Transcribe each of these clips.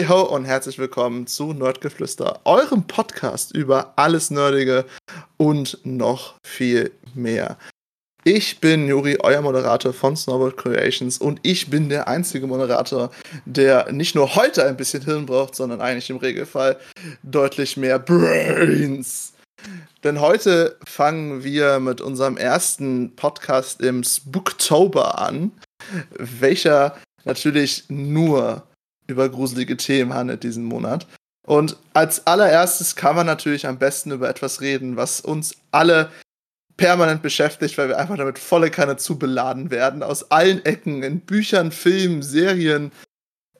Hey ho und herzlich willkommen zu Nerdgeflüster, eurem Podcast über alles Nerdige und noch viel mehr. Ich bin Juri, euer Moderator von Snowboard Creations und ich bin der einzige Moderator, der nicht nur heute ein bisschen Hirn braucht, sondern eigentlich im Regelfall deutlich mehr Brains. Denn heute fangen wir mit unserem ersten Podcast im Spooktober an, welcher natürlich nur über gruselige Themen handelt diesen Monat. Und als allererstes kann man natürlich am besten über etwas reden, was uns alle permanent beschäftigt, weil wir einfach damit volle Kanne zu beladen werden. Aus allen Ecken, in Büchern, Filmen, Serien,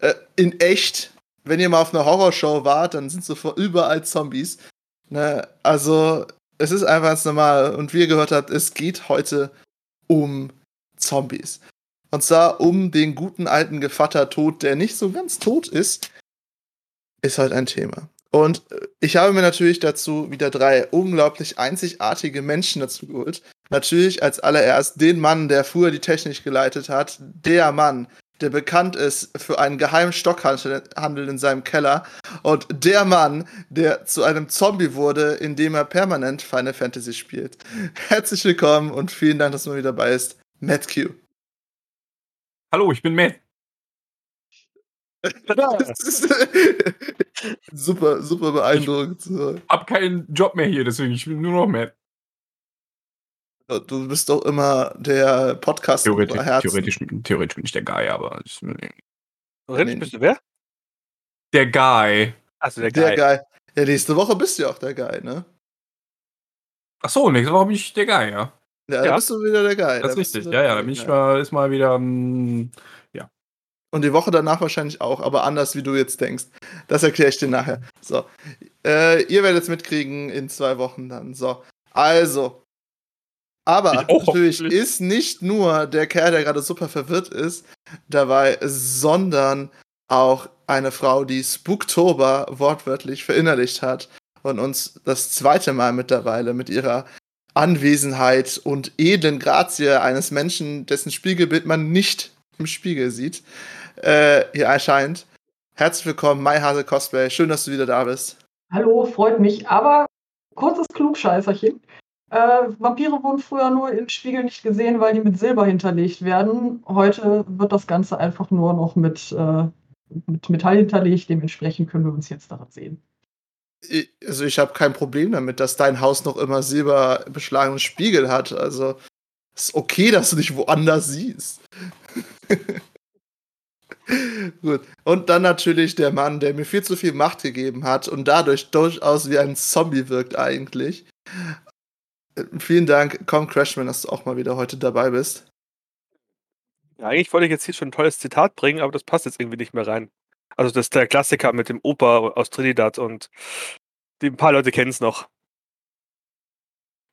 äh, in echt. Wenn ihr mal auf einer Horrorshow wart, dann sind so überall Zombies. Ne? Also, es ist einfach ganz normal. Und wie ihr gehört habt, es geht heute um Zombies. Und zwar um den guten alten Gevatter-Tod, der nicht so ganz tot ist, ist halt ein Thema. Und äh, ich habe mir natürlich dazu wieder drei unglaublich einzigartige Menschen dazu geholt. Natürlich als allererst den Mann, der früher die Technik geleitet hat, der Mann, der bekannt ist für einen geheimen Stockhandel in seinem Keller und der Mann, der zu einem Zombie wurde, indem er permanent Final Fantasy spielt. Herzlich willkommen und vielen Dank, dass du wieder dabei bist, Matt Q. Hallo, ich bin Matt. super, super beeindruckend. Ich hab keinen Job mehr hier, deswegen ich bin nur noch Matt. Du bist doch immer der Podcast. Theoretisch, theoretisch, theoretisch bin ich der Guy, aber. Ich, Theoretisch bist du wer? Der Guy. Achso, der, der Guy. Guy. Ja, nächste Woche bist du ja auch der Guy, ne? Ach so, nächste Woche bin ich der Guy, ja. Ja, da bist du wieder der Guy. Das ist richtig, ja, ja. Da bin ich mal, ist mal wieder, um, ja. Und die Woche danach wahrscheinlich auch, aber anders, wie du jetzt denkst. Das erkläre ich dir nachher. So. Äh, ihr werdet es mitkriegen in zwei Wochen dann. So. Also. Aber natürlich ist nicht nur der Kerl, der gerade super verwirrt ist, dabei, sondern auch eine Frau, die Spooktober wortwörtlich verinnerlicht hat und uns das zweite Mal mittlerweile mit ihrer Anwesenheit und edlen Grazie eines Menschen, dessen Spiegelbild man nicht im Spiegel sieht, äh, hier erscheint. Herzlich willkommen, Maihase Cosplay. Schön, dass du wieder da bist. Hallo, freut mich. Aber kurzes Klugscheißerchen. Äh, Vampire wurden früher nur im Spiegel nicht gesehen, weil die mit Silber hinterlegt werden. Heute wird das Ganze einfach nur noch mit, äh, mit Metall hinterlegt. Dementsprechend können wir uns jetzt daran sehen also ich habe kein Problem damit, dass dein Haus noch immer silberbeschlagenen Spiegel hat. Also ist okay, dass du dich woanders siehst. Gut. Und dann natürlich der Mann, der mir viel zu viel Macht gegeben hat und dadurch durchaus wie ein Zombie wirkt eigentlich. Vielen Dank, komm Crashman, dass du auch mal wieder heute dabei bist. Ja, eigentlich wollte ich jetzt hier schon ein tolles Zitat bringen, aber das passt jetzt irgendwie nicht mehr rein. Also das ist der Klassiker mit dem Opa aus Trinidad und die, ein paar Leute kennen es noch.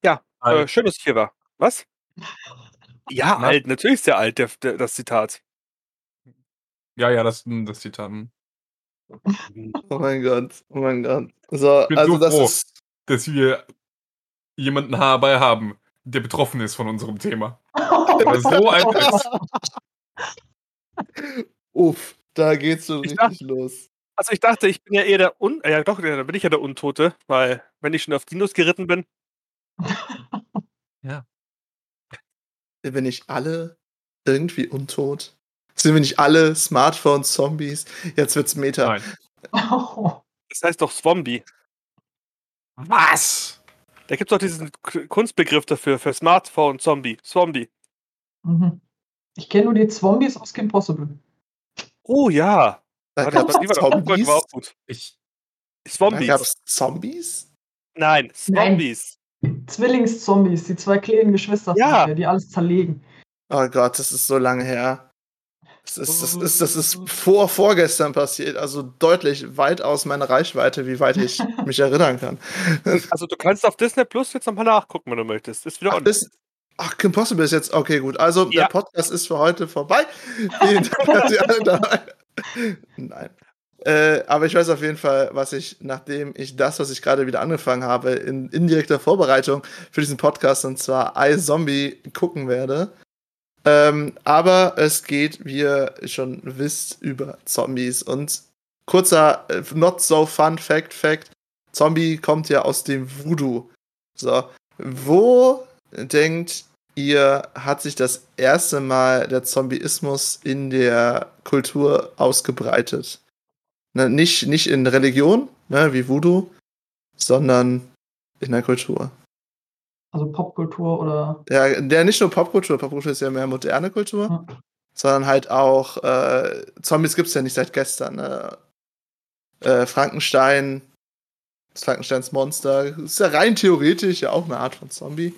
Ja, äh, schön, dass ich hier war. Was? Ja, Na? alt, natürlich ist der alt, der, der, das Zitat. Ja, ja, das, hm, das Zitat. Hm. Oh mein Gott, oh mein Gott. So, ich bin also so das froh, ist. Dass wir jemanden dabei haben, der betroffen ist von unserem Thema. der so alt ist. Uff. Da geht's so ich richtig dachte, los. Also ich dachte, ich bin ja eher der Un... Ja doch, da bin ich ja der Untote, weil wenn ich schon auf Dinos geritten bin. ja. Sind wir nicht alle irgendwie untot? Sind wir nicht alle Smartphone-Zombies? Jetzt wird's Meta. Nein. Das heißt doch Zombie. Was? Da gibt's doch diesen Kunstbegriff dafür, für Smartphone-Zombie. Zombie. Mhm. Ich kenne nur die Zombies aus Kim Possible. Oh ja. Da Warte, gab's die Zombies? War gut. Ich, Zombies. Da gab's Zombies? Nein, Zombies. Zwillingszombies, die zwei kleinen Geschwister, ja. Die alles zerlegen. Oh Gott, das ist so lange her. Das ist, das ist, das ist vor vorgestern passiert, also deutlich weit aus meiner Reichweite, wie weit ich mich erinnern kann. Also du kannst auf Disney Plus jetzt nochmal nachgucken, wenn du möchtest. Ist wieder Ach, das, Ach, Kim Possible ist jetzt. Okay, gut. Also, ja. der Podcast ist für heute vorbei. Vielen Dank, dass Sie alle dabei Nein. Äh, aber ich weiß auf jeden Fall, was ich, nachdem ich das, was ich gerade wieder angefangen habe, in indirekter Vorbereitung für diesen Podcast, und zwar iZombie, gucken werde. Ähm, aber es geht, wie ihr schon wisst, über Zombies. Und kurzer äh, not so fun Fact Fact. Zombie kommt ja aus dem Voodoo. So, wo denkt ihr, hat sich das erste Mal der Zombieismus in der Kultur ausgebreitet? Ne, nicht, nicht in Religion, ne, wie Voodoo, sondern in der Kultur. Also Popkultur oder. Ja, der nicht nur Popkultur, Popkultur ist ja mehr moderne Kultur, Ja. sondern halt auch äh, Zombies gibt es ja nicht seit gestern. Ne? Äh, Frankenstein, das Frankensteins Monster, ist ja rein theoretisch ja auch eine Art von Zombie.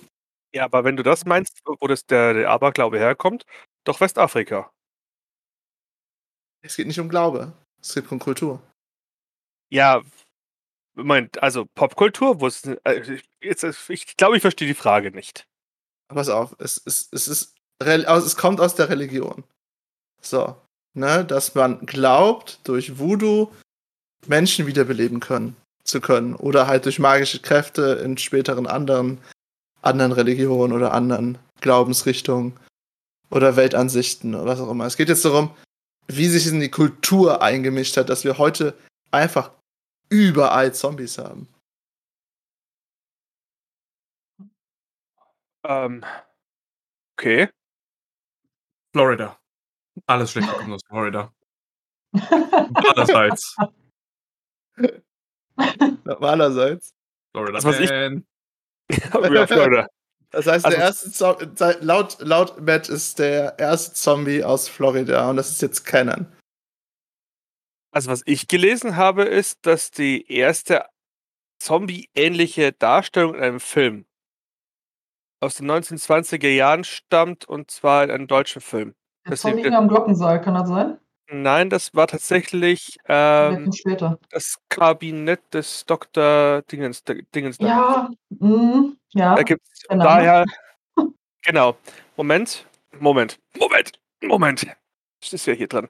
Ja, aber wenn du das meinst, wo das der, der Aberglaube herkommt, doch Westafrika. Es geht nicht um Glaube, es geht um Kultur. Ja, Moment, also Popkultur, wo es. äh, Jetzt, ich glaube, ich verstehe die Frage nicht. Pass auf, es, es, es ist also es kommt aus der Religion. So, ne, dass man glaubt, durch Voodoo Menschen wiederbeleben können zu können oder halt durch magische Kräfte in späteren anderen anderen Religionen oder anderen Glaubensrichtungen oder Weltansichten oder was auch immer. Es geht jetzt darum, wie sich es in die Kultur eingemischt hat, dass wir heute einfach überall Zombies haben. Ähm, okay. Florida. Alles schlecht kommt aus Florida. Andererseits. Normalerseits. Florida Das, was ich-. Das heißt, Also- der erste Zo laut, laut Matt ist der erste Zombie aus Florida und das ist jetzt Canon. Also, was ich gelesen habe, ist, dass die erste Zombie-ähnliche Darstellung in einem Film aus den 1920er Jahren stammt und zwar in einem deutschen Film. Der Zombie am Glockensaal, kann das sein? Nein, das war tatsächlich ähm, das Kabinett des Dr. Dingens. Dingens Ja, mm, ja. Da gibt's Name. daher. Genau. Moment. Moment. Moment. Moment. Das ist ja hier dran.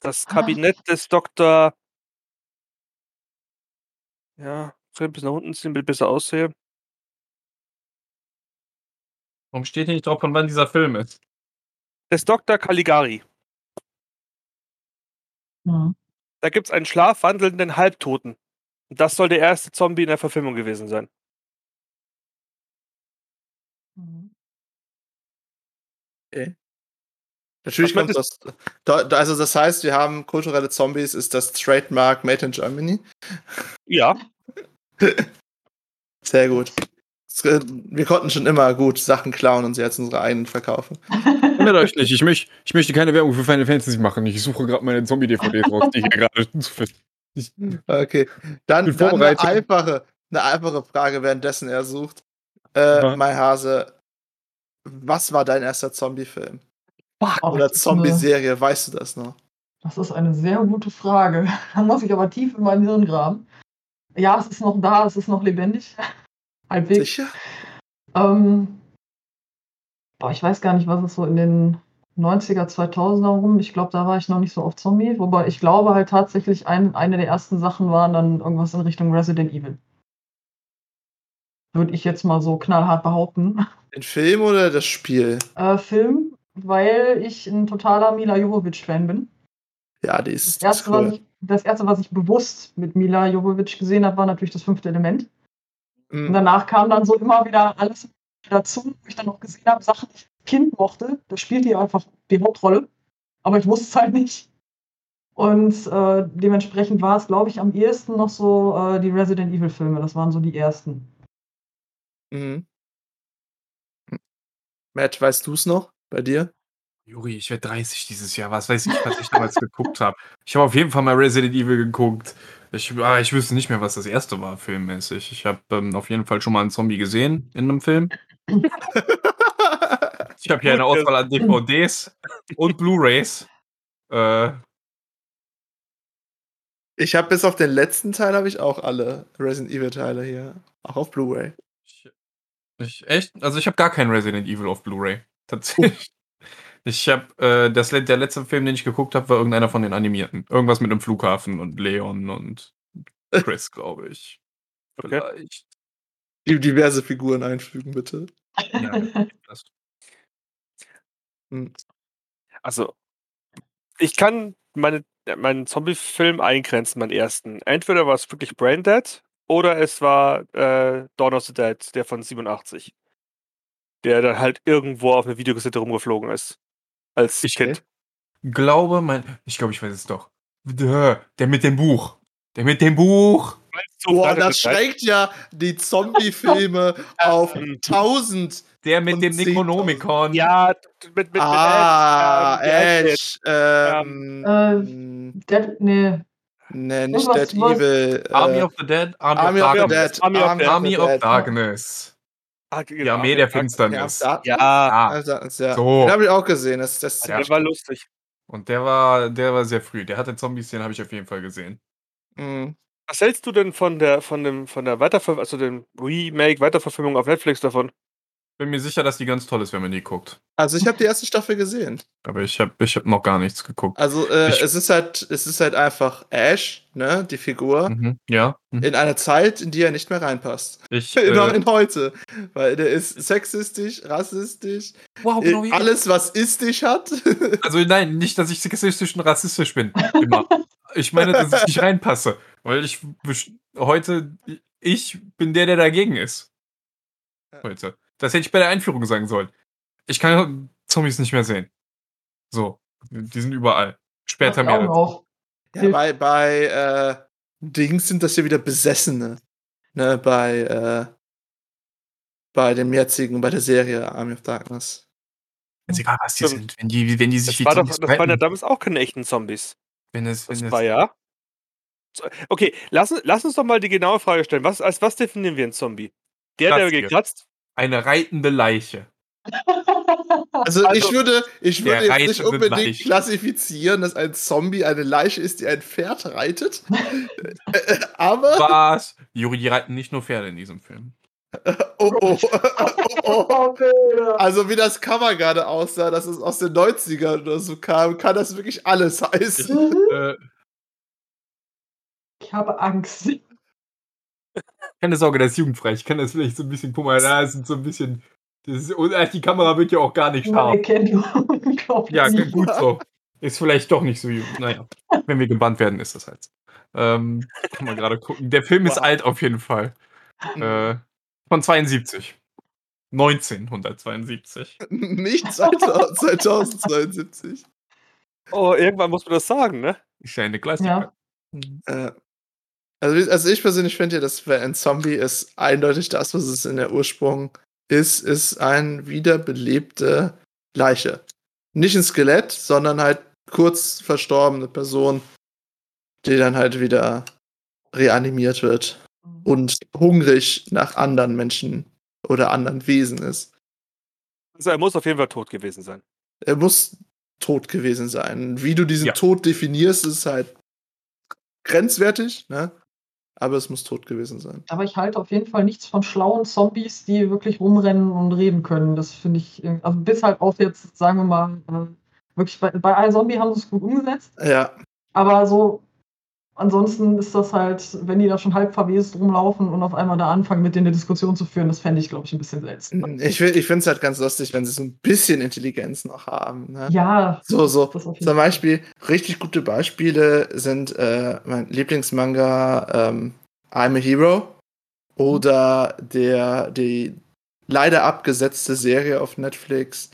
Das Ah. Kabinett des Dr. Ja, kann ein bisschen nach unten ziehen, damit ich besser aussehe. Warum steht hier nicht drauf, von wann dieser Film ist? Des Dr. Caligari. Mhm. Da gibt es einen schlafwandelnden Halbtoten. Und das soll der erste Zombie in der Verfilmung gewesen sein. Mhm. Natürlich Was kommt das. Da, da- also, das heißt, wir haben kulturelle Zombies, ist das Trademark Made in Germany. Ja, Sehr gut. Äh, Wir konnten schon immer gut Sachen klauen und sie als unsere eigenen verkaufen. Wundert euch nicht, ich, möcht, ich möchte keine Werbung für Final Fantasy machen. Ich suche gerade meine Zombie-DVDs raus, die hier gerade zu finden. Okay. Dann, dann eine, einfache, eine einfache Frage, währenddessen er sucht. Äh, Ja. Mai Hase, was war dein erster Zombie-Film? Oder Zombie-Serie, weißt du das noch? Das ist eine sehr gute Frage. Da muss ich aber tief in mein Hirn graben. Ja, es ist noch da, es ist noch lebendig. Halbwegs. Sicher? Ähm, boah, ich weiß gar nicht, was es so in den 90er, 2000er rum. Ich glaube, da war ich noch nicht so auf Zombie. Wobei ich glaube halt tatsächlich, ein, eine der ersten Sachen waren dann irgendwas in Richtung Resident Evil. Würde ich jetzt mal so knallhart behaupten. Den Film oder das Spiel? Äh, Film, weil ich ein totaler Mila Jovovich-Fan bin. Ja, die Das ist, ist erste, was cool. ich, das erste, was ich bewusst mit Mila Jovovich gesehen habe, war natürlich das fünfte Element. Und Mhm. danach kam dann so immer wieder alles dazu, wo ich dann noch gesehen habe, Sachen, die ich als Kind mochte. Da spielt die einfach die Hauptrolle. Aber ich wusste es halt nicht. Und äh, dementsprechend war es, glaube ich, am ehesten noch so äh, die Resident Evil-Filme. Das waren so die ersten. Mhm. Matt, weißt du es noch bei dir? Juri, ich werde 30 dieses Jahr. Was weiß ich, was ich damals geguckt habe. Ich habe auf jeden Fall mal Resident Evil geguckt. Ich, ah, ich wüsste nicht mehr, was das erste war, filmmäßig. Ich habe ähm, auf jeden Fall schon mal einen Zombie gesehen in einem Film. Ich habe hier eine Auswahl an DVDs und Blu-Rays. Äh, ich habe bis auf den letzten Teil habe ich auch alle Resident Evil Teile hier, auch auf Blu-ray. ich, ich, echt? Also ich habe gar keinen Resident Evil auf Blu-ray. Tatsächlich. Ich habe äh, das der letzte Film, den ich geguckt habe, war irgendeiner von den animierten. Irgendwas mit einem Flughafen und Leon und Chris, glaube ich. Okay. Vielleicht. Die diverse Figuren einfügen, bitte. Ja, das, Also, ich kann meine ja, meinen Zombie-Film eingrenzen, meinen ersten. Entweder war es wirklich Braindead oder es war äh, Dawn of the Dead, der von 87. Der dann halt irgendwo auf einer Videokassette rumgeflogen ist. Als Ich Kind. Glaube, mein. Ich glaube, ich weiß es doch. Der der mit dem Buch. Der mit dem Buch. Boah, das der 13.? schränkt ja die Zombie-Filme auf Ähm, 1000. Der mit dem 10.000. Necronomicon. Ja, mit, mit, mit Ah, Ash, ähm, wie heißt der? Edge. Ähm, Äh, Dead, nee. nee, nicht Dead was- Evil. Army of the Dead. Army, Army of of the. Dead. Army of the Army of Dead. Darkness. Ah, Die genau, Armee der Finsternis. Ja, Ja, Ah, ja. So. Den habe ich auch gesehen. Das, das Ja, der war lustig. und der war, der war sehr früh. Der hatte Zombies, den habe ich auf jeden Fall gesehen. Mhm. Was hältst du denn von der, von dem, von der Weiterver also dem Remake, Weiterverfilmung auf Netflix davon? Bin mir sicher, dass die ganz toll ist, wenn man die guckt. Also ich habe die erste Staffel gesehen. Aber ich habe ich hab noch gar nichts geguckt. Also äh, Ich- es ist halt, es ist halt einfach Ash, ne, die Figur, Mhm. Ja. Mhm. in einer Zeit, in die er nicht mehr reinpasst. Ich, In, äh, in heute. Weil der ist sexistisch, rassistisch, wow, äh, genau wie ich. alles, was istisch hat. Also nein, nicht, dass ich sexistisch und rassistisch bin. Immer. Ich meine, dass ich nicht reinpasse. Weil ich heute, ich bin der, der dagegen ist. Ja. Heute. Das hätte ich bei der Einführung sagen sollen. Ich kann Zombies nicht mehr sehen. So. Die sind überall. Später mehr. auch. ja, bei, bei äh, Dings sind das hier wieder Besessene. Ne, bei, äh, bei dem jetzigen, bei der Serie Army of Darkness. Ist egal, was die Stimmt. sind. Wenn die, wenn die sich Das, war doch, das waren ja damals auch keine echten Zombies. wenn es, Das wenn war es, ja. Okay, lass, uns- lass uns doch mal die genaue Frage stellen. Was, als was definieren wir einen Zombie? Der, der Kratztier. gekratzt? eine reitende Leiche. Also, ich Also, würde, ich der würde jetzt nicht unbedingt Leiche. klassifizieren, dass ein Zombie eine Leiche ist, die ein Pferd reitet. Äh, Aber, Was? Juri, die reiten nicht nur Pferde in diesem Film. oh, oh, oh, oh. Oh, Bilder. Also wie das Cover gerade aussah, dass es aus den 90ern oder so kam, kann das wirklich alles heißen. Äh, Ich habe Angst. keine Sorge, das ist jugendfrei. Ich kann das vielleicht so ein bisschen, guck mal, da ist so ein bisschen. Das ist, und äh, die Kamera wird ja auch gar nicht scharf. Ja, gut so. Ist vielleicht doch nicht so jung. Naja, wenn wir gebannt werden, ist das halt so. Ähm, kann man gerade gucken. Der Film ist Wow. alt auf jeden Fall. Äh, von 72. 1972. Nicht 2000, 2072. Oh, irgendwann muss man das sagen, ne? Ist ja eine Klassiker. Äh, also, also ich persönlich finde ja, dass ein Zombie ist eindeutig das, was es in der Ursprung ist, ist ein wiederbelebte Leiche. Nicht ein Skelett, sondern halt kurz verstorbene Person, die dann halt wieder reanimiert wird und hungrig nach anderen Menschen oder anderen Wesen ist. Also er muss auf jeden Fall tot gewesen sein. Er muss tot gewesen sein. Wie du diesen Ja. Tod definierst, ist halt grenzwertig, ne? Aber es muss tot gewesen sein. Aber ich halte auf jeden Fall nichts von schlauen Zombies, die wirklich rumrennen und reden können. Das finde ich, äh, also bis halt auf jetzt, sagen wir mal, äh, wirklich bei, bei einem Zombie haben sie es gut umgesetzt. Ja, Aber so, ansonsten ist das halt, wenn die da schon halb verwest rumlaufen und auf einmal da anfangen, mit denen eine Diskussion zu führen, das fände ich, glaube ich, ein bisschen seltsam. ich, fi- ich finde es halt ganz lustig, wenn sie so ein bisschen Intelligenz noch haben. Ne? Ja, So, so. Zum. Beispiel, richtig gute Beispiele sind äh, mein Lieblingsmanga ähm, I'm a Hero oder der, die leider abgesetzte Serie auf Netflix.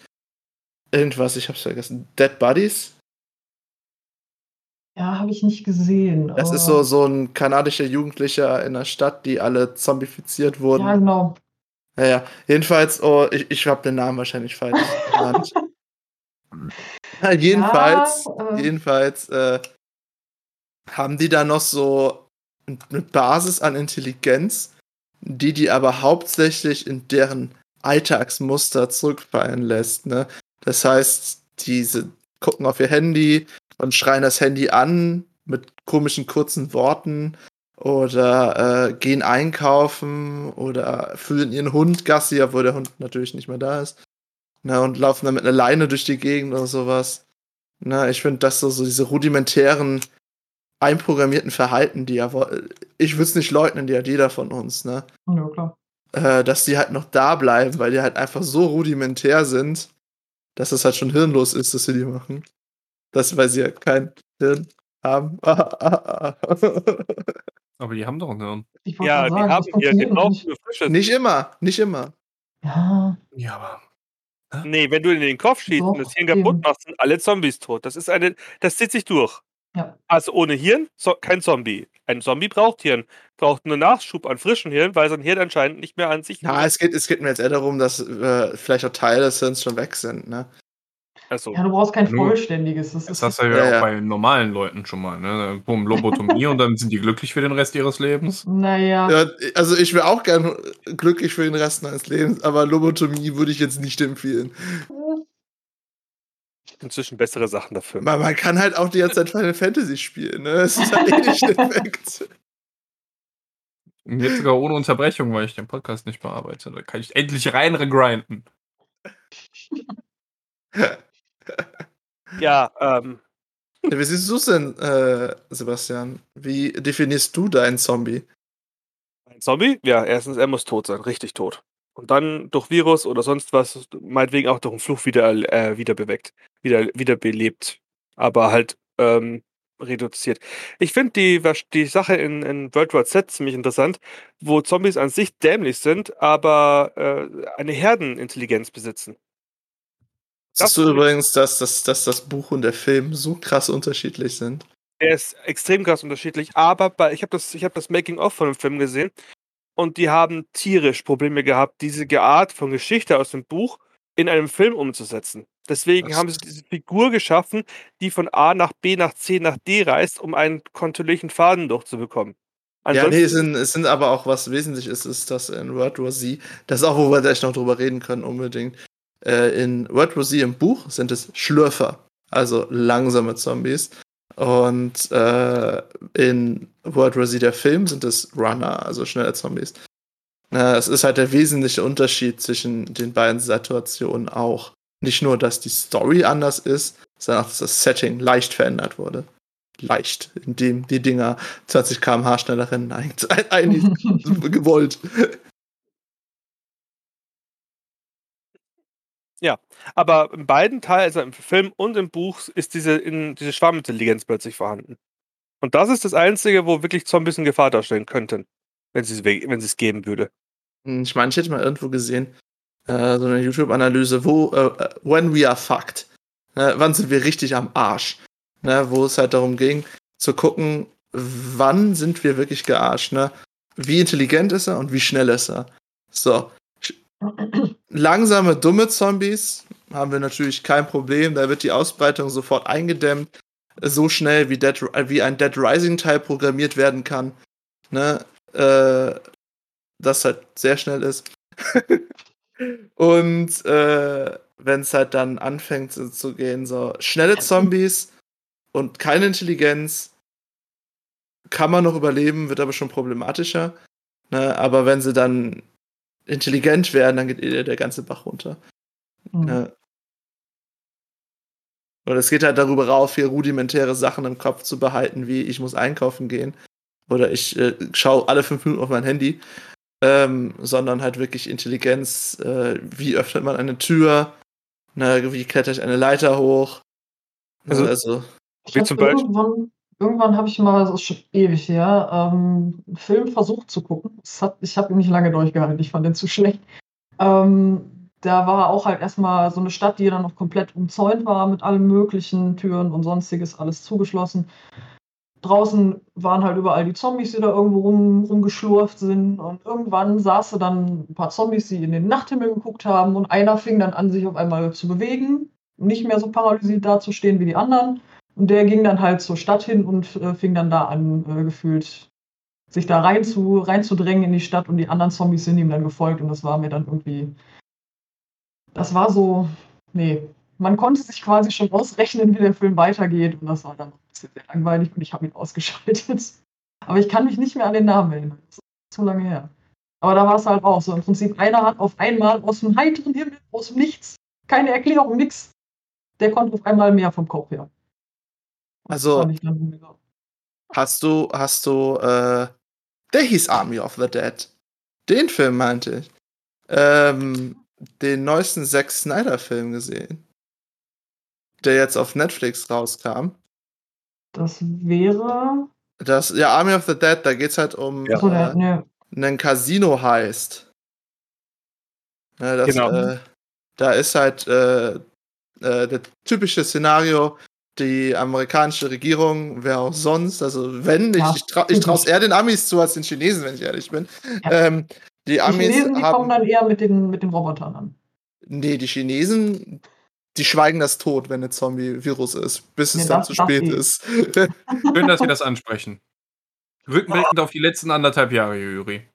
Irgendwas, ich hab's vergessen. Dead Bodies. Ja, habe ich nicht gesehen. Das ist so, so ein kanadischer Jugendlicher in der Stadt, die alle zombifiziert wurden. Ja, genau. Ja, ja. Jedenfalls, oh, ich, ich habe den Namen wahrscheinlich falsch genannt. Jedenfalls, Ja, äh. jedenfalls äh, haben die da noch so eine Basis an Intelligenz, die die aber hauptsächlich in deren Alltagsmuster zurückfallen lässt. Ne? Das heißt, diese gucken auf ihr Handy und schreien das Handy an mit komischen kurzen Worten oder äh, gehen einkaufen oder fühlen ihren Hund Gassi, obwohl der Hund natürlich nicht mehr da ist. Na, und laufen dann mit einer Leine durch die Gegend oder sowas. Na, ich finde das so, so diese rudimentären, einprogrammierten Verhalten, die ja, ich würde es nicht leugnen, die hat jeder von uns, ne? Ja, klar. Äh, dass die halt noch da bleiben, weil die halt einfach so rudimentär sind, dass es halt schon hirnlos ist, dass sie die machen. Das, weil sie ja kein Hirn haben. Aber die haben doch ein Hirn. Ja, die sagen, das haben hier, die funktioniert brauchen nicht. immer, nicht immer. Ja, Ja, aber. Nee, wenn du in den Kopf schießt und das Hirn kaputt eben. machst, sind alle Zombies tot. Das ist eine, das zieht sich durch. ja. Also ohne Hirn so, kein Zombie. Ein Zombie braucht Hirn, braucht nur Nachschub an frischen Hirn, weil sein Hirn anscheinend nicht mehr an sich. Ja, es geht, es geht mir jetzt eher darum, dass äh, vielleicht auch Teile des Hirns schon weg sind. Ne? Also, ja, du brauchst kein Nur- vollständiges. Das Das ist hast du ja, Ja, auch ja. bei normalen Leuten schon mal, ne? Boom, Lobotomie und dann sind die glücklich für den Rest ihres Lebens. naja, Ja, also ich wäre auch gern glücklich für den Rest meines Lebens, aber Lobotomie würde ich jetzt nicht empfehlen. inzwischen bessere Sachen dafür. Man, man kann halt auch die ganze Zeit Final Fantasy spielen, ne? Es ist halt eh nicht Effekt. Und jetzt sogar ohne Unterbrechung, weil ich den Podcast nicht bearbeite. Da kann ich endlich rein regrinden. Ja, ähm, Wie siehst du es denn, äh, Sebastian? Wie definierst du deinen Zombie? ein Zombie? Ja, erstens, er muss tot sein, richtig tot. Und dann durch Virus oder sonst was, meinetwegen auch durch einen Fluch wieder, äh, wieder beweckt, wieder, wieder belebt. Aber halt ähm, reduziert. Ich finde die, die Sache in, in World War Z ziemlich interessant, wo Zombies an sich dämlich sind, aber äh, eine Herdenintelligenz besitzen. Das Siehst du finde ich- übrigens, dass, dass, dass das Buch und der Film so krass unterschiedlich sind? Der ist extrem krass unterschiedlich, aber bei, ich habe das, ich hab das Making-of von dem Film gesehen und die haben tierisch Probleme gehabt, diese Art von Geschichte aus dem Buch in einem Film umzusetzen. Deswegen Das- haben sie diese Figur geschaffen, die von A nach B nach C nach D reist, um einen kontinuierlichen Faden durchzubekommen. Ja, nee, es Ansonsten- sind, es sind aber auch, was wesentlich ist, ist, dass in World War Z, das ist auch, wo wir gleich noch drüber reden können, unbedingt. Äh, in World War Z im Buch sind es Schlürfer, also langsame Zombies. Und äh, in World War Z der Film sind es Runner, also schnelle Zombies. Äh, es ist halt der wesentliche Unterschied zwischen den beiden Situationen auch. Nicht nur, dass die Story anders ist, sondern auch, dass das Setting leicht verändert wurde. Leicht, indem die Dinger 20 km/h schneller rennen. Eigentlich, eigentlich gewollt. aber in beiden Teilen, also im Film und im Buch, ist diese, in, diese Schwarmintelligenz plötzlich vorhanden. Und das ist das Einzige, wo wirklich Zombies in Gefahr darstellen könnten, wenn sie wenn es geben würde. Hm, Ich meine, ich hätte mal irgendwo gesehen, äh, so eine YouTube-Analyse, wo, äh, äh, when we are fucked. Ne, wann sind wir richtig am Arsch? Ne, wo es halt darum ging, zu gucken, wann sind wir wirklich gearscht, ne? Wie intelligent ist er und wie schnell ist er? So. Langsame, dumme Zombies haben wir natürlich kein Problem, da wird die Ausbreitung sofort eingedämmt. So schnell wie, Dead, wie ein Dead Rising-Teil programmiert werden kann. Ne? Äh, das halt sehr schnell ist. Und äh, wenn es halt dann anfängt zu, zu gehen, so schnelle Zombies und keine Intelligenz, kann man noch überleben, wird aber schon problematischer. Ne? Aber wenn sie dann intelligent werden, dann geht eh der ganze Bach runter. Hm. Ja. Und es geht halt darüber rauf, hier rudimentäre Sachen im Kopf zu behalten, wie ich muss einkaufen gehen oder ich äh, schaue alle fünf Minuten auf mein Handy, ähm, sondern halt wirklich Intelligenz, äh, wie öffnet man eine Tür, ne, wie kletter ich eine Leiter hoch. Also, Also- also Ich Wie zum Beispiel- irgendwann, habe ich mal, das ist schon ewig her, ähm, einen Film versucht zu gucken. Hat, ich habe ihn nicht lange durchgehalten, ich fand den zu schlecht. Ähm, da war auch halt erstmal so eine Stadt, die dann noch komplett umzäunt war mit allen möglichen Türen und sonstiges, alles zugeschlossen. Draußen waren halt überall die Zombies, die da irgendwo rum, rumgeschlurft sind. Und irgendwann saßen dann ein paar Zombies, die in den Nachthimmel geguckt haben. Und einer fing dann an, sich auf einmal zu bewegen. Nicht mehr so paralysiert dazustehen wie die anderen. Und der ging dann halt zur Stadt hin und äh, fing dann da an, äh, gefühlt sich da rein zu, reinzudrängen in die Stadt. Und die anderen Zombies sind ihm dann gefolgt. Und das war mir dann irgendwie. Das war so. Nee. Man konnte sich quasi schon ausrechnen, wie der Film weitergeht. Und das war dann ein bisschen sehr langweilig und ich habe ihn ausgeschaltet. Aber ich kann mich nicht mehr an den Namen erinnern. Das ist zu lange her. Aber da war es halt auch so. Im Prinzip, einer hat auf einmal aus dem heiteren Himmel, aus dem Nichts, keine Erklärung, nix. Der konnte auf einmal mehr vom Kopf her. Also- hast du, hast du, äh, der hieß Army of the Dead. Den Film meinte ich. Ähm, den neuesten Zack Snyder-Film gesehen. Der jetzt auf Netflix rauskam. Das wäre. Das, ja, Army of the Dead, da geht's halt um Ja. Achso, der, äh, ne, einen Casino heißt. Ja, das, Genau. äh, da ist halt äh, äh, das typische Szenario, die amerikanische Regierung, wer auch sonst, also wenn, ich, ich, trau, ich traue es eher den Amis zu als den Chinesen, wenn ich ehrlich bin. Ja. Ähm, die die Amis Chinesen, die haben. kommen dann eher mit den, mit den Robotern an. Nee, die Chinesen, die schweigen das tot, wenn ein Zombie-Virus ist, bis es Nee, dann das- zu spät ist. Schön, dass Sie das ansprechen. Rückblickend auf die letzten anderthalb Jahre, Juri.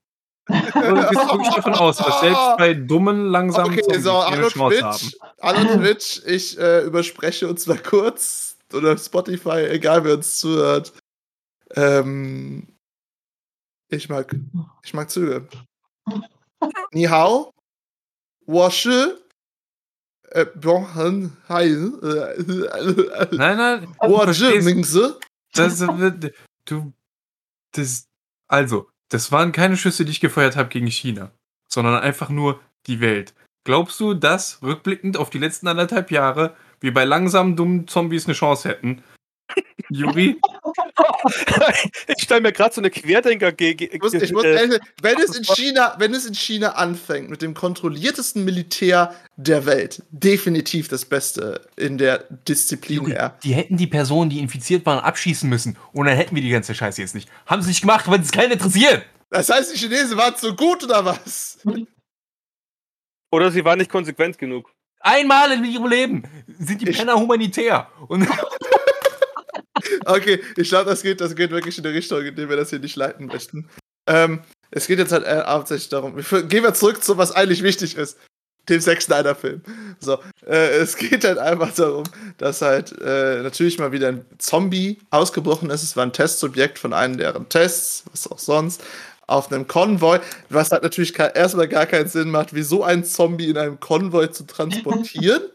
Also, du gehst wirklich davon aus, dass selbst bei dummen, langsamen Okay, Zombies so, hallo Chance haben. Twitch. Hallo Twitch, ich äh, überspreche uns mal kurz. Oder Spotify, egal wer uns zuhört. Ähm, ich mag, ich mag Züge. Ni hao, wo shi, äh, bon, han, hai, Nein, nein, wo du ji, verstehst- ming zi. das, wird- du, das, also, das waren keine Schüsse, die ich gefeuert habe gegen China, sondern einfach nur die Welt. Glaubst du, dass, rückblickend auf die letzten anderthalb Jahre, wir bei langsamen, dummen Zombies eine Chance hätten? Juri? ich stelle mir gerade so eine Querdenker gegen. Ich muss, ich muss äh, ehrlich, wenn es in China, wenn es in China anfängt mit dem kontrolliertesten Militär der Welt, definitiv das Beste in der Disziplin Juri, her. die hätten die Personen, die infiziert waren, abschießen müssen. Und dann hätten wir die ganze Scheiße jetzt nicht. Haben sie nicht gemacht, weil es keinen interessiert. Das heißt, die Chinesen waren zu gut oder was? oder sie waren nicht konsequent genug. Einmal in ihrem Leben sind die Ich- Penner humanitär. Okay, ich glaube, das geht, das geht wirklich in eine Richtung, in der wir das hier nicht leiten möchten. Ähm, es geht jetzt halt äh, hauptsächlich darum, wir, gehen wir zurück zu was eigentlich wichtig ist. Dem Zack Snyder Film. So, äh, es geht halt einfach darum, dass halt äh, natürlich mal wieder ein Zombie ausgebrochen ist. Es war ein Testsubjekt von einem deren Tests, was auch sonst, auf einem Konvoi, was halt natürlich erstmal gar keinen Sinn macht, wieso ein Zombie in einem Konvoi zu transportieren.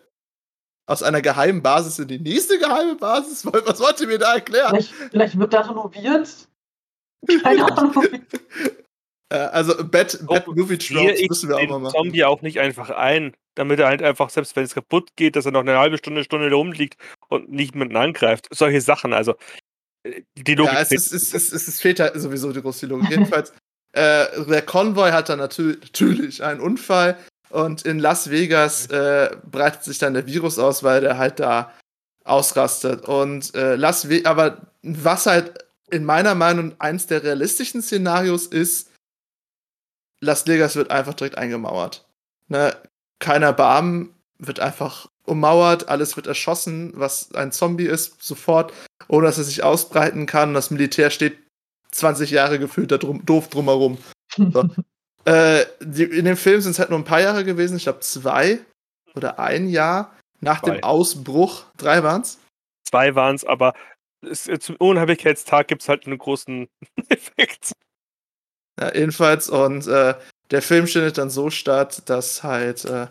Aus einer geheimen Basis in die nächste geheime Basis? Was wollt ihr mir da erklären? Vielleicht, vielleicht wird da renoviert. Keine Ahnung. Äh, also Bad, Bad Movie Sehe Tropes müssen wir auch mal den machen. Zombie auch nicht einfach ein, damit er halt einfach, selbst wenn es kaputt geht, dass er noch eine halbe Stunde, Stunde rumliegt und nicht mit angreift. Solche Sachen, also äh, die Logik. Ja, es, ist, es, ist, es, ist, fehlt halt sowieso die große Logik. Jedenfalls, äh, der Konvoi hat dann natür natürlich einen Unfall und in Las Vegas äh, breitet sich dann der Virus aus, weil der halt da ausrastet. Und äh, Las Vegas, aber was halt in meiner Meinung eins der realistischen Szenarios ist, Las Vegas wird einfach direkt eingemauert. Ne? Keiner Barm wird einfach ummauert, alles wird erschossen, was ein Zombie ist, sofort, ohne dass er sich ausbreiten kann. Das Militär steht 20 Jahre gefühlt da drum, doof drumherum. So. äh, die, in dem Film sind es halt nur ein paar Jahre gewesen, ich glaube zwei oder ein Jahr nach Zwei. dem Ausbruch. Drei waren's? Zwei waren es, aber es, äh, zum Unheimlichkeitstag gibt es halt einen großen Effekt. Ja, jedenfalls, und äh, der Film findet dann so statt, dass halt äh,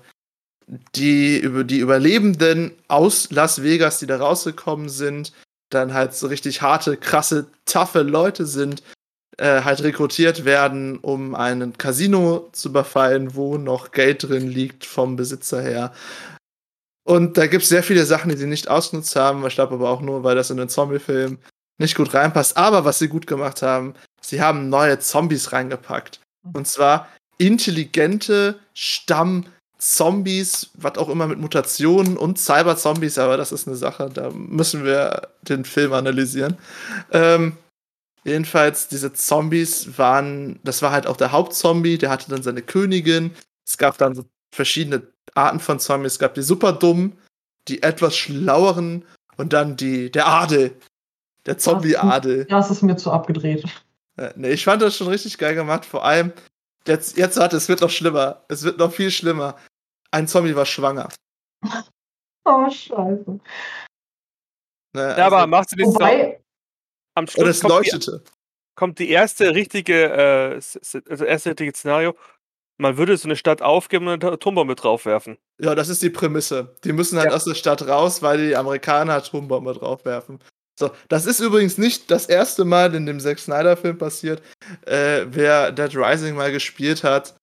die, über die Überlebenden aus Las Vegas, die da rausgekommen sind, dann halt so richtig harte, krasse, taffe Leute sind, äh, halt rekrutiert werden, um ein Casino zu überfallen, wo noch Geld drin liegt vom Besitzer her. Und da gibt es sehr viele Sachen, die sie nicht ausgenutzt haben. Ich glaube aber auch nur, weil das in den Zombie-Film nicht gut reinpasst. Aber was sie gut gemacht haben, sie haben neue Zombies reingepackt. Und zwar intelligente Stamm-Zombies, was auch immer mit Mutationen und Cyber-Zombies, aber das ist eine Sache, da müssen wir den Film analysieren. Ähm, jedenfalls, diese Zombies waren, das war halt auch der Hauptzombie, der hatte dann seine Königin. Es gab dann so verschiedene Arten von Zombies. Es gab die super dummen, die etwas schlaueren und dann die, der Adel. Der Zombie-Adel. Das ist mir zu abgedreht. Äh, nee, ich fand das schon richtig geil gemacht. Vor allem, jetzt, jetzt warte, es wird noch schlimmer. Es wird noch viel schlimmer. Ein Zombie war schwanger. Oh, scheiße. Ne, Ja, aber also, machst du den Sound? Wobei, Am und Schluss es kommt die, leuchtete. kommt die erste richtige, äh, also erste richtige Szenario. Man würde so eine Stadt aufgeben und eine Atombombe draufwerfen. Ja, das ist die Prämisse. Die müssen halt Ja. aus der Stadt raus, weil die Amerikaner Atombombe draufwerfen. So, das ist übrigens nicht das erste Mal in dem Zack Snyder-Film passiert. Äh, wer Dead Rising mal gespielt hat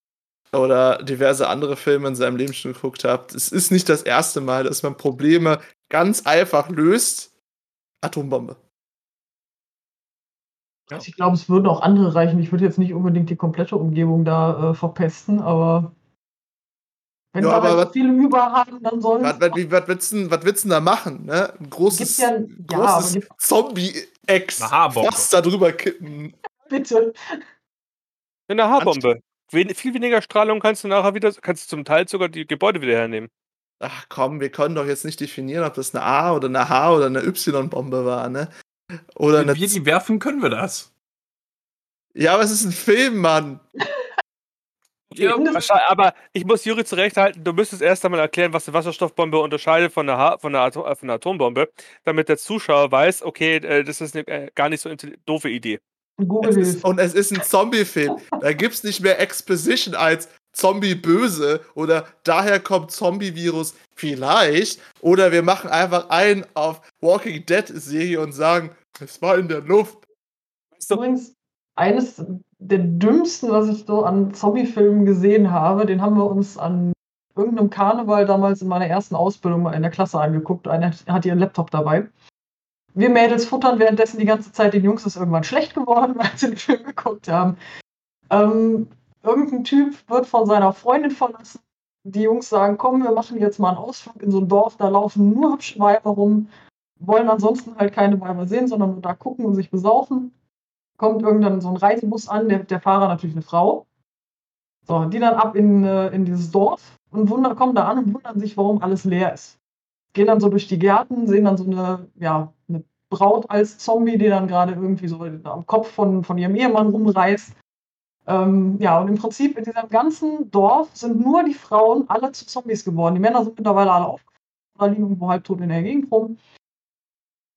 oder diverse andere Filme in seinem Leben schon geguckt hat, es ist nicht das erste Mal, dass man Probleme ganz einfach löst. Atombombe. Also ich glaube, es würden auch andere reichen. Ich würde jetzt nicht unbedingt die komplette Umgebung da äh, verpesten, aber wenn Ja, wir aber halt viele über haben, dann sollen Was, was, wie- was, willst du, denn- was willst du da machen? Ne? Ein großes, ja- ja, großes gibt- Zombie-Ex. Was da drüber kippen. bitte. Eine Haarbombe. Wen, viel weniger Strahlung kannst du nachher wieder, kannst du zum Teil sogar die Gebäude wieder hernehmen. Ach komm, wir können doch jetzt nicht definieren, ob das eine A oder eine H oder eine Y-Bombe war, ne? Oder Wenn eine wir die werfen, können wir das. Ja, aber es ist ein Film, Mann. Ja, Aber ich muss Juri zurechthalten, du müsstest erst einmal erklären, was eine Wasserstoffbombe unterscheidet von einer, ha von einer, Atom äh, von einer Atombombe, damit der Zuschauer weiß, okay, äh, das ist eine äh, gar nicht so doofe Idee. Google Es ist, und es ist ein Zombie-Film. Da gibt's nicht mehr Exposition als Zombie böse oder daher kommt Zombie-Virus vielleicht. Oder wir machen einfach ein auf Walking Dead-Serie und sagen, es war in der Luft. Übrigens, eines der dümmsten, was ich so an Zombie-Filmen gesehen habe, den haben wir uns an irgendeinem Karneval damals in meiner ersten Ausbildung mal in der Klasse angeguckt. Einer hat ihren Laptop dabei. Wir Mädels futtern währenddessen die ganze Zeit. Den Jungs ist irgendwann schlecht geworden, weil sie den Film geguckt haben. Ähm, irgendein Typ wird von seiner Freundin verlassen. Die Jungs sagen, komm, wir machen jetzt mal einen Ausflug in so ein Dorf, da laufen nur hübsche Weiber rum, wollen ansonsten halt keine Weiber sehen, sondern nur da gucken und sich besaufen kommt irgendwann so ein Reisebus an, der, der Fahrer natürlich eine Frau. So, die dann ab in, äh, in dieses Dorf und wunder, kommen da an und wundern sich, warum alles leer ist. Gehen dann so durch die Gärten, sehen dann so eine, ja, eine Braut als Zombie, die dann gerade irgendwie so am Kopf von, von ihrem Ehemann rumreißt. Ähm, ja, und im Prinzip in diesem ganzen Dorf sind nur die Frauen alle zu Zombies geworden. Die Männer sind mittlerweile alle aufgewacht oder liegen irgendwo halbtot in der Gegend rum.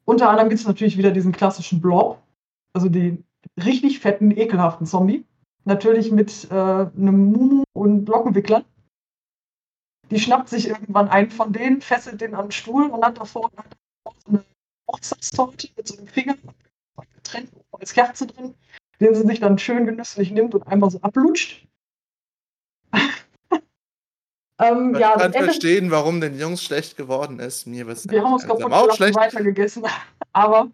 Unter anderem gibt es natürlich wieder diesen klassischen Blob, also die richtig fetten, ekelhaften Zombie. Natürlich mit äh, einem Mumu und Lockenwicklern. Die schnappt sich irgendwann einen von denen, fesselt den an den Stuhl und hat davor eine Hochzeitstorte mit so einem Finger getrennt als Kerze drin, den sie sich dann schön genüsslich nimmt und einmal so ablutscht. ähm, Ich ja, kann verstehen, warum den Jungs schlecht geworden ist. Mir wird wir haben uns kaputt auch schlecht. weitergegessen. Aber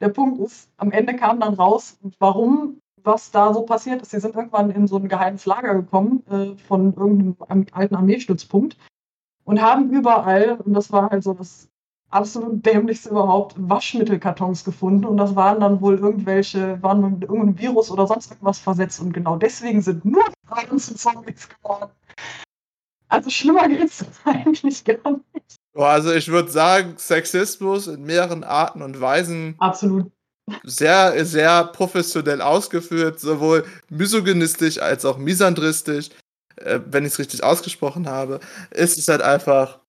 der Punkt ist, am Ende kam dann raus, warum, was da so passiert ist. Sie sind irgendwann in so ein geheimes Lager gekommen äh, von irgendeinem alten Armeestützpunkt und haben überall, und das war halt so das absolut dämlichste überhaupt, Waschmittelkartons gefunden. Und das waren dann wohl irgendwelche, waren mit irgendeinem Virus oder sonst irgendwas versetzt. Und genau deswegen sind nur Frauen zu Zombies geworden. Also schlimmer geht's eigentlich gar nicht. Also ich würde sagen, Sexismus in mehreren Arten und Weisen Absolut. Sehr, sehr professionell ausgeführt, sowohl misogynistisch als auch misandristisch, äh, wenn ich es richtig ausgesprochen habe. Es ist halt einfach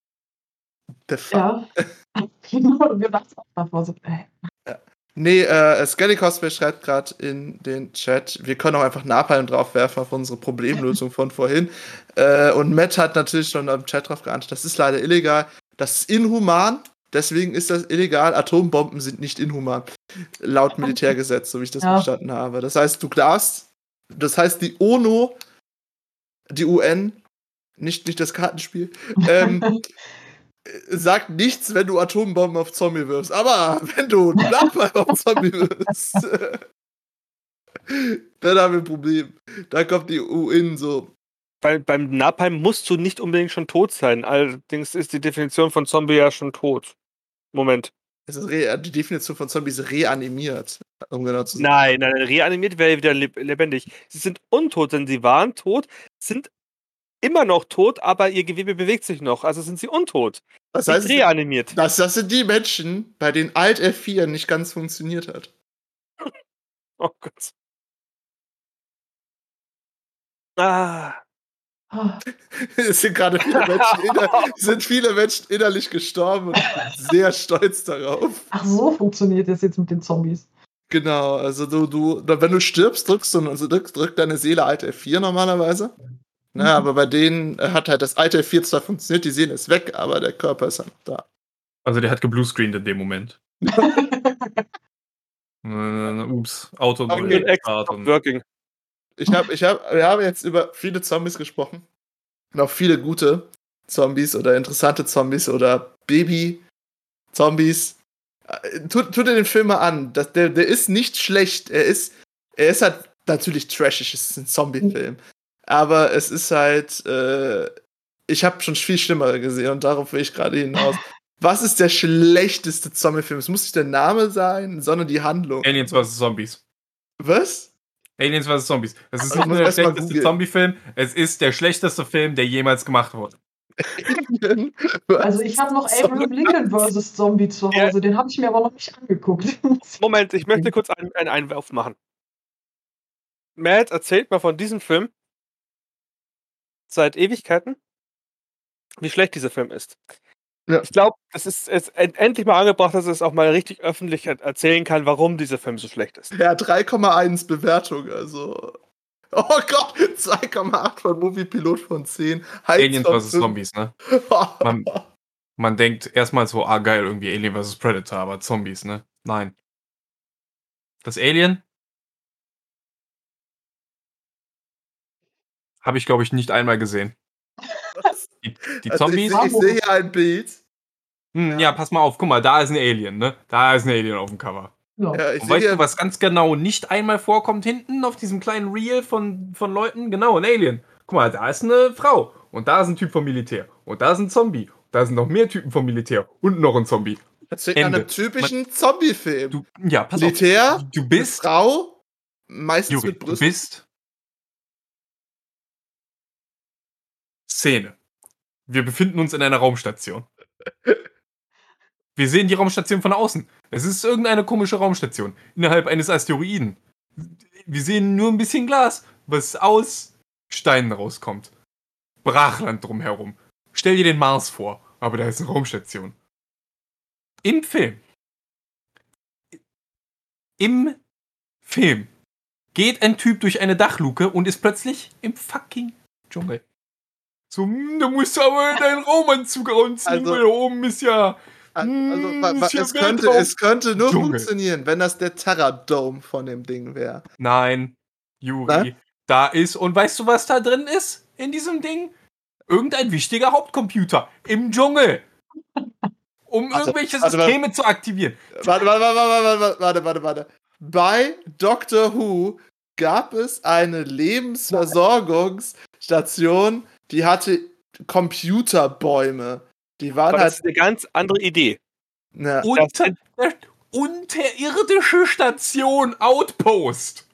the fuck. Ja. genau, wir dachten auch davor so, äh, Nee, äh, Skelly Cosplay schreibt gerade in den Chat, wir können auch einfach Napalm draufwerfen auf unsere Problemlösung von vorhin. Äh, und Matt hat natürlich schon im Chat drauf geantwortet, das ist leider illegal, das ist inhuman, deswegen ist das illegal. Atombomben sind nicht inhuman, laut Militärgesetz, so wie ich das Ja. verstanden habe. Das heißt, du darfst, das heißt, die UNO, die UN, nicht, nicht das Kartenspiel, ähm, sagt nichts, wenn du Atombomben auf Zombie wirfst. Aber wenn du Napalm auf Zombie wirfst, dann haben wir ein Problem. Da kommt die UN so. Bei, beim Napalm musst du nicht unbedingt schon tot sein. Allerdings ist die Definition von Zombie ja schon tot. Moment. Es ist die Definition von Zombie ist reanimiert, um genau zu sagen. Nein, nein, reanimiert wäre wieder leb- lebendig. Sie sind untot, denn sie waren tot, sind immer noch tot, aber ihr Gewebe bewegt sich noch. Also sind sie untot. Das Nicht heißt, reanimiert. das, das sind die Menschen, bei denen Alt F4 nicht ganz funktioniert hat. Oh Gott. Ah. Es sind gerade viele Menschen, inner sind viele Menschen innerlich gestorben und ich bin sehr stolz darauf. ach, so funktioniert das jetzt mit den Zombies. Genau, also du, du, da- wenn du stirbst, drückst du, also drückt, drückt deine Seele Alt F4 normalerweise. Mhm. Na, aber bei denen äh, hat halt das Alt F4 zwar funktioniert, die Seele ist weg, aber der Körper ist halt da. Also der hat gebluescreened in dem Moment. Äh, ups, Auto Okay. neu Ex gestartet und- working. Ich hab, ich hab, wir haben jetzt über viele Zombies gesprochen. Und auch viele gute Zombies oder interessante Zombies oder Baby-Zombies. Äh, Tut, tut dir den Film mal an. Das, der, der ist nicht schlecht. Er ist, er ist halt natürlich trashig. Es ist ein Zombie-Film. Aber es ist halt. Äh, ich habe schon viel Schlimmere gesehen und darauf will ich gerade hinaus. Was ist der schlechteste Zombie-Film? Es muss nicht der Name sein, sondern die Handlung. Aliens vs. Zombies. Was? Aliens vs. Zombies. Das ist Also, nicht ich nur muss der schlechteste. Zombie-Film, es ist der schlechteste Film, der jemals gemacht wurde. Also ich habe noch Abraham Lincoln vs. Zombie zu Ja. Hause, den habe ich mir aber noch nicht angeguckt. Moment, ich möchte kurz einen, einen Einwurf machen. Matt erzählt mal von diesem Film seit Ewigkeiten, wie schlecht dieser Film ist. Ja. Ich glaube, es ist en- endlich mal angebracht, dass er es auch mal richtig öffentlich er- erzählen kann, warum dieser Film so schlecht ist. Ja, 3,1 Bewertung, also. Oh Gott, 2,8 von Movie Pilot von 10. Aliens von vs. Zombies, ne? Man, man denkt erstmal so, ah geil, irgendwie Alien vs. Predator, aber Zombies, ne? Nein. Das Alien habe ich, glaube ich, nicht einmal gesehen. Was? Die, die Also Zombies? Ich, seh- ich sehe hier ein Bild. Hm, ja, pass mal auf, guck mal, da ist ein Alien, ne? Da ist ein Alien auf dem Cover. Ja. Ja, ich Und weißt du, was ganz genau nicht einmal vorkommt hinten auf diesem kleinen Reel von, von Leuten? Genau, ein Alien. Guck mal, da ist eine Frau. Und da ist ein Typ vom Militär. Und da ist ein Zombie. Da sind noch mehr Typen vom Militär. Und noch ein Zombie. Das Ende. einem typischen Zombie-Film. Du, ja, pass Militär, auf. Du bist, Frau, meistens Juri, mit du Brüsten. bist. Szene. Wir befinden uns in einer Raumstation. Wir sehen die Raumstation von außen. Es ist irgendeine komische Raumstation innerhalb eines Asteroiden. Wir sehen nur ein bisschen Glas, was aus Steinen rauskommt. Brachland drumherum. Stell dir den Mars vor, aber da ist eine Raumstation. Im Film. Im Film geht ein Typ durch eine Dachluke und ist plötzlich im fucking Dschungel. So, da musst du aber deinen Raumanzug anziehen, Also- weil da oben ist ja. Also, Hm, wa- wa- ist ja es, könnte, es könnte nur Dschungel. funktionieren, wenn das der Terra-Dome von dem Ding wäre. Nein, Juri, da ist. Und weißt du, was da drin ist in diesem Ding? Irgendein wichtiger Hauptcomputer im Dschungel. Um Also, irgendwelche warte. Systeme zu aktivieren. Warte, warte, warte, warte, warte, warte, warte, warte. Bei Doctor Who gab es eine Lebensversorgungsstation, die hatte Computerbäume. Die waren Aber das halt. ist eine ganz andere Idee. Na, Unter, unterirdische Station Outpost.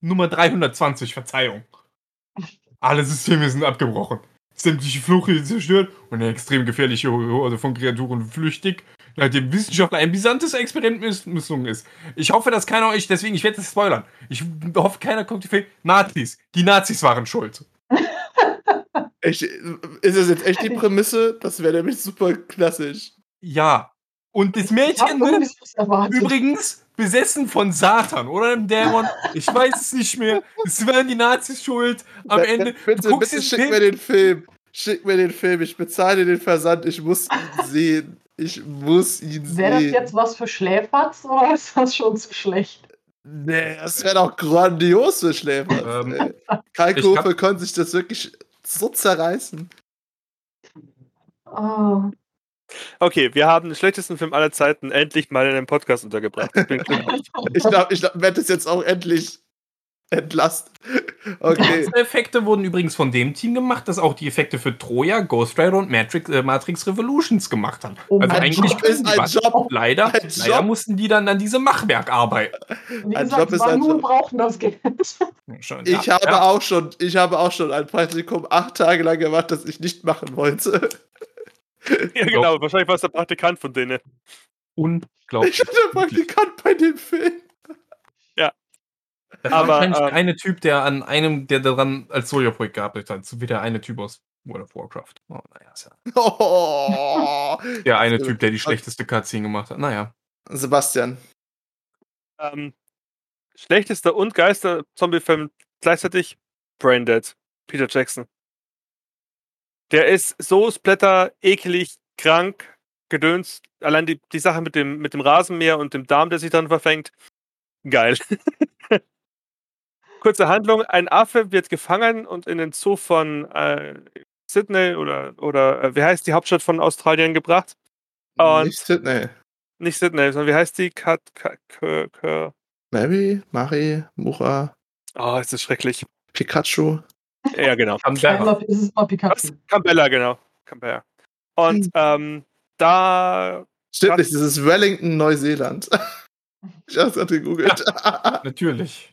Nummer 320, Verzeihung. Alle Systeme sind abgebrochen. Sämtliche Fluchte zerstört und eine extrem gefährliche Horde von Kreaturen flüchtig, nachdem Wissenschaftler ein brisantes Experiment miss misslungen ist. Ich hoffe, dass keiner euch, deswegen, ich werde das spoilern. Ich hoffe, keiner kommt die Fehler. Nazis. Die Nazis waren schuld. Echt, ist das jetzt echt die Prämisse? Das wäre nämlich super klassisch. Ja. Und das Mädchen erwartet. Übrigens besessen von Satan oder einem Dämon. Ich weiß es nicht mehr. Es waren die Nazis schuld. Am Ende. bitte, bitte schick Film- mir den Film. Schick mir den Film. Ich bezahle den Versand. Ich muss ihn sehen. Ich muss ihn Wäre das sehen. jetzt was für Schläferz oder ist das schon zu schlecht? Nee, das wäre doch grandios für Schläfer. Ähm. Kai Kofe konnte sich das wirklich so zerreißen. Ah, Okay, wir haben den schlechtesten Film aller Zeiten endlich mal in einem Podcast untergebracht. Ich bin glücklich. Ich glaube, ich glaub, werde es jetzt auch endlich entlastet. Okay. Diese Effekte wurden übrigens von dem Team gemacht, das auch die Effekte für Troja, Ghost Rider und Matrix, äh, Matrix Revolutions gemacht hat. Oh also eigentlich Job ist die ein was. Job. Leider, Ein leider Job. mussten die dann an diesem Machwerk arbeiten. wie Ein gesagt, Job ist ein Job. brauchen das Geld. Ich ja, habe ja. auch schon, ich habe auch schon ein Praktikum acht Tage lang gemacht, das ich nicht machen wollte. ja, genau. Wahrscheinlich war es der Praktikant von denen. Unglaublich. Ich hatte Praktikant bei dem Film. Das war Aber, wahrscheinlich der ähm, eine Typ, der an einem, der daran als Soja-Projekt gearbeitet hat, so wie der eine Typ aus World of Warcraft. Oh, naja, ist ja Oh. der eine Typ, der die schlechteste Cutscene gemacht hat. Naja. Sebastian. Ähm, schlechtester und geilster Zombie-Film gleichzeitig Braindead. Peter Jackson. Der ist so splatter, ekelig, krank, gedöns. Allein die, die Sache mit dem, mit dem Rasenmäher und dem Darm, der sich dann verfängt. Geil. Kurze Handlung: Ein Affe wird gefangen und in den Zoo von äh, Sydney oder, oder äh, wie heißt die Hauptstadt von Australien gebracht. Und- Nicht Sydney. Nicht Sydney, sondern wie heißt die? Kat, Kat, Kö, Kö. Mary, Mari, Mura, Oh, ist das schrecklich. Pikachu. Ja, genau. Einmal ist es mal? Pikachu. Campbella, genau. Campbella. Und Hm. ähm, da Stimmt nicht, das ist Wellington, Neuseeland. ich hab's gerade gegoogelt. Natürlich.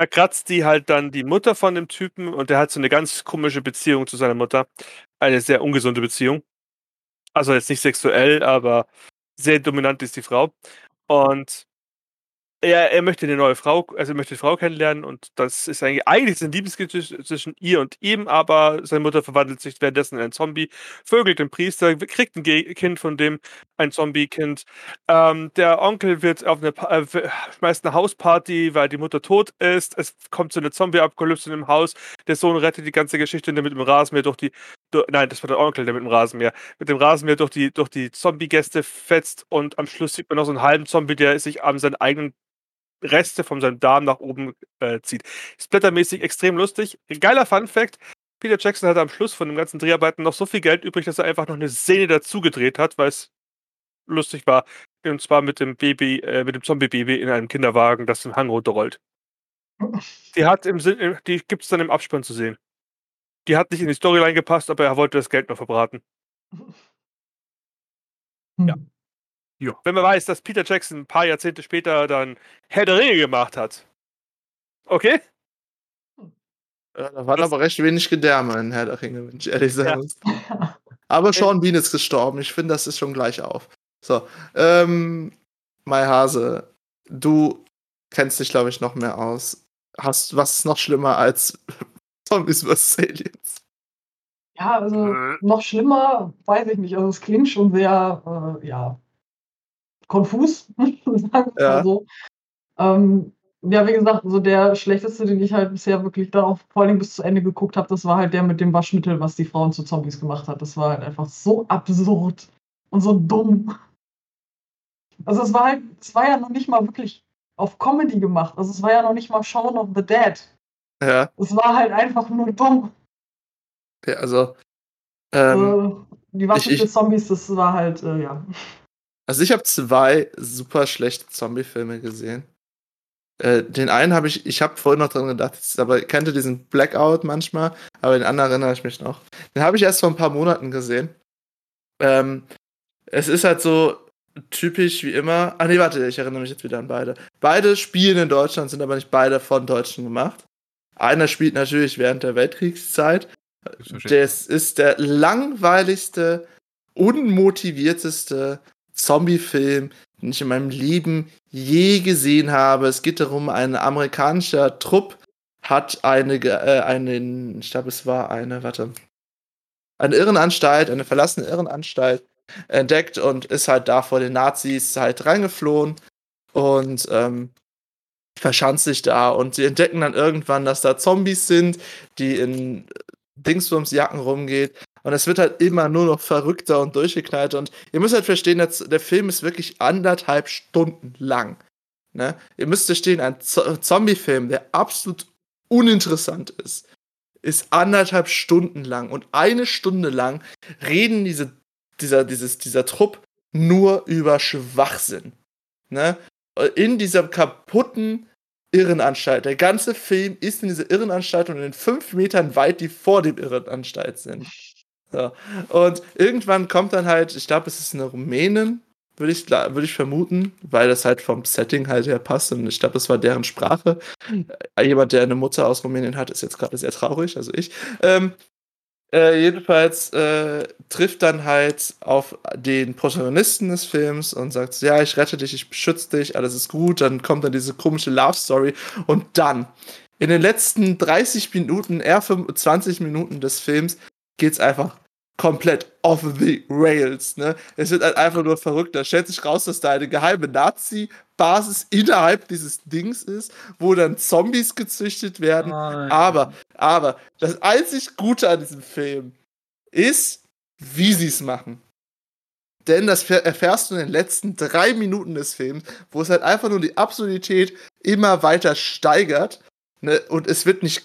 Da kratzt die halt dann die Mutter von dem Typen und der hat so eine ganz komische Beziehung zu seiner Mutter. Eine sehr ungesunde Beziehung. Also jetzt nicht sexuell, aber sehr dominant ist die Frau. Und er, er möchte eine neue Frau, also er möchte die Frau kennenlernen und das ist eigentlich, eigentlich ist ein Liebesgeschichte zwischen ihr und ihm, aber seine Mutter verwandelt sich währenddessen in einen Zombie, vögelt den Priester, kriegt ein Kind von dem, ein Zombie-Kind. Ähm, der Onkel wird auf eine, äh, schmeißt eine Hausparty, weil die Mutter tot ist. Es kommt zu einer Zombie-Apokalypse im Haus. Der Sohn rettet die ganze Geschichte, indem er mit dem Rasenmäher durch die, du, nein, das war der Onkel, der mit dem Rasenmäher, mit dem Rasenmäher durch die, durch die Zombie-Gäste fetzt und am Schluss sieht man noch so einen halben Zombie, der sich an seinen eigenen Reste von seinem Darm nach oben äh, zieht. Splattermäßig extrem lustig. Geiler Fun-Fact. Peter Jackson hatte am Schluss von den ganzen Dreharbeiten noch so viel Geld übrig, dass er einfach noch eine Szene dazu gedreht hat, weil es lustig war. Und zwar mit dem Baby, äh, mit dem Zombie-Baby in einem Kinderwagen, das den Hang runterrollt. Die hat im Sinn, äh, die gibt es dann im Abspann zu sehen. Die hat nicht in die Storyline gepasst, aber er wollte das Geld noch verbraten. Ja. Hm. Wenn man weiß, dass Peter Jackson ein paar Jahrzehnte später dann Herr der Ringe gemacht hat. Okay? Ja, da waren Das- aber recht wenig Gedärme in Herr der Ringe, wenn ich ehrlich Ja. sagen muss. Aber Sean Bean ist gestorben. Ich finde, das ist schon gleich auf. So, ähm, Mai Hase, du kennst dich, glaube ich, noch mehr aus. Hast, was ist noch schlimmer als Zombies vs. Aliens? Ja, also Äh. noch schlimmer, weiß ich nicht. Also es klingt schon sehr, äh, ja, konfus, sagen wir Ja. mal so. Ähm, ja, wie gesagt, so der schlechteste, den ich halt bisher wirklich dann auch vor allem bis zu Ende geguckt habe, das war halt der mit dem Waschmittel, was die Frauen zu Zombies gemacht hat. Das war halt einfach so absurd und so dumm. Also es war halt, es war ja noch nicht mal wirklich auf Comedy gemacht. Also es war ja noch nicht mal Shaun of the Dead. Ja, Es war halt einfach nur dumm. okay, also, ähm, äh, die Waffe für Zombies, das war halt, äh, ja. also ich habe zwei super schlechte Zombie-Filme gesehen. Äh, den einen habe ich, ich habe vorhin noch dran gedacht, aber kannte diesen Blackout manchmal, aber den anderen erinnere ich mich noch. Den habe ich erst vor ein paar Monaten gesehen. Ähm, es ist halt so typisch wie immer. Ah nee, warte, ich erinnere mich jetzt wieder an beide. Beide spielen in Deutschland, sind aber nicht beide von Deutschen gemacht. Einer spielt natürlich während der Weltkriegszeit. Das ist der langweiligste, unmotivierteste Zombie-Film, den ich in meinem Leben je gesehen habe. Es geht darum, ein amerikanischer Trupp hat eine, äh, einen, ich glaube, es war eine, warte, eine Irrenanstalt, eine verlassene Irrenanstalt entdeckt und ist halt da vor den Nazis halt reingeflohen und ähm, verschanzt sich da und sie entdecken dann irgendwann, dass da Zombies sind, die in Dingsbums-Jacken rumgeht und es wird halt immer nur noch verrückter und durchgeknallt und ihr müsst halt verstehen, dass der Film ist wirklich anderthalb Stunden lang. Ne? Ihr müsst verstehen, ein Zo Zombie-Film, der absolut uninteressant ist, ist anderthalb Stunden lang und eine Stunde lang reden diese, dieser, dieses, dieser Trupp nur über Schwachsinn. Ne? In dieser kaputten Irrenanstalt. Der ganze Film ist in dieser Irrenanstalt und in den fünf Metern weit, die vor dem Irrenanstalt sind. So. Und irgendwann kommt dann halt, ich glaube, es ist eine Rumänin, würde ich, würde ich vermuten, weil das halt vom Setting halt her passt und ich glaube, das war deren Sprache. Äh, Jemand, der eine Mutter aus Rumänien hat, ist jetzt gerade sehr traurig, also ich. Ähm, äh, jedenfalls äh, trifft dann halt auf den Protagonisten des Films und sagt, ja, ich rette dich, ich beschütze dich, alles ist gut. Dann kommt dann diese komische Love Story und dann in den letzten 30 Minuten, eher 25 Minuten des Films geht's einfach komplett off the rails. Ne? Es wird halt einfach nur verrückt. Da stellt sich raus, dass da eine geheime Nazi-Basis innerhalb dieses Dings ist, wo dann Zombies gezüchtet werden. Aber, aber, das einzig Gute an diesem Film ist, wie sie es machen. Denn das erfährst du in den letzten drei Minuten des Films, wo es halt einfach nur die Absurdität immer weiter steigert. Ne? Und es wird nicht.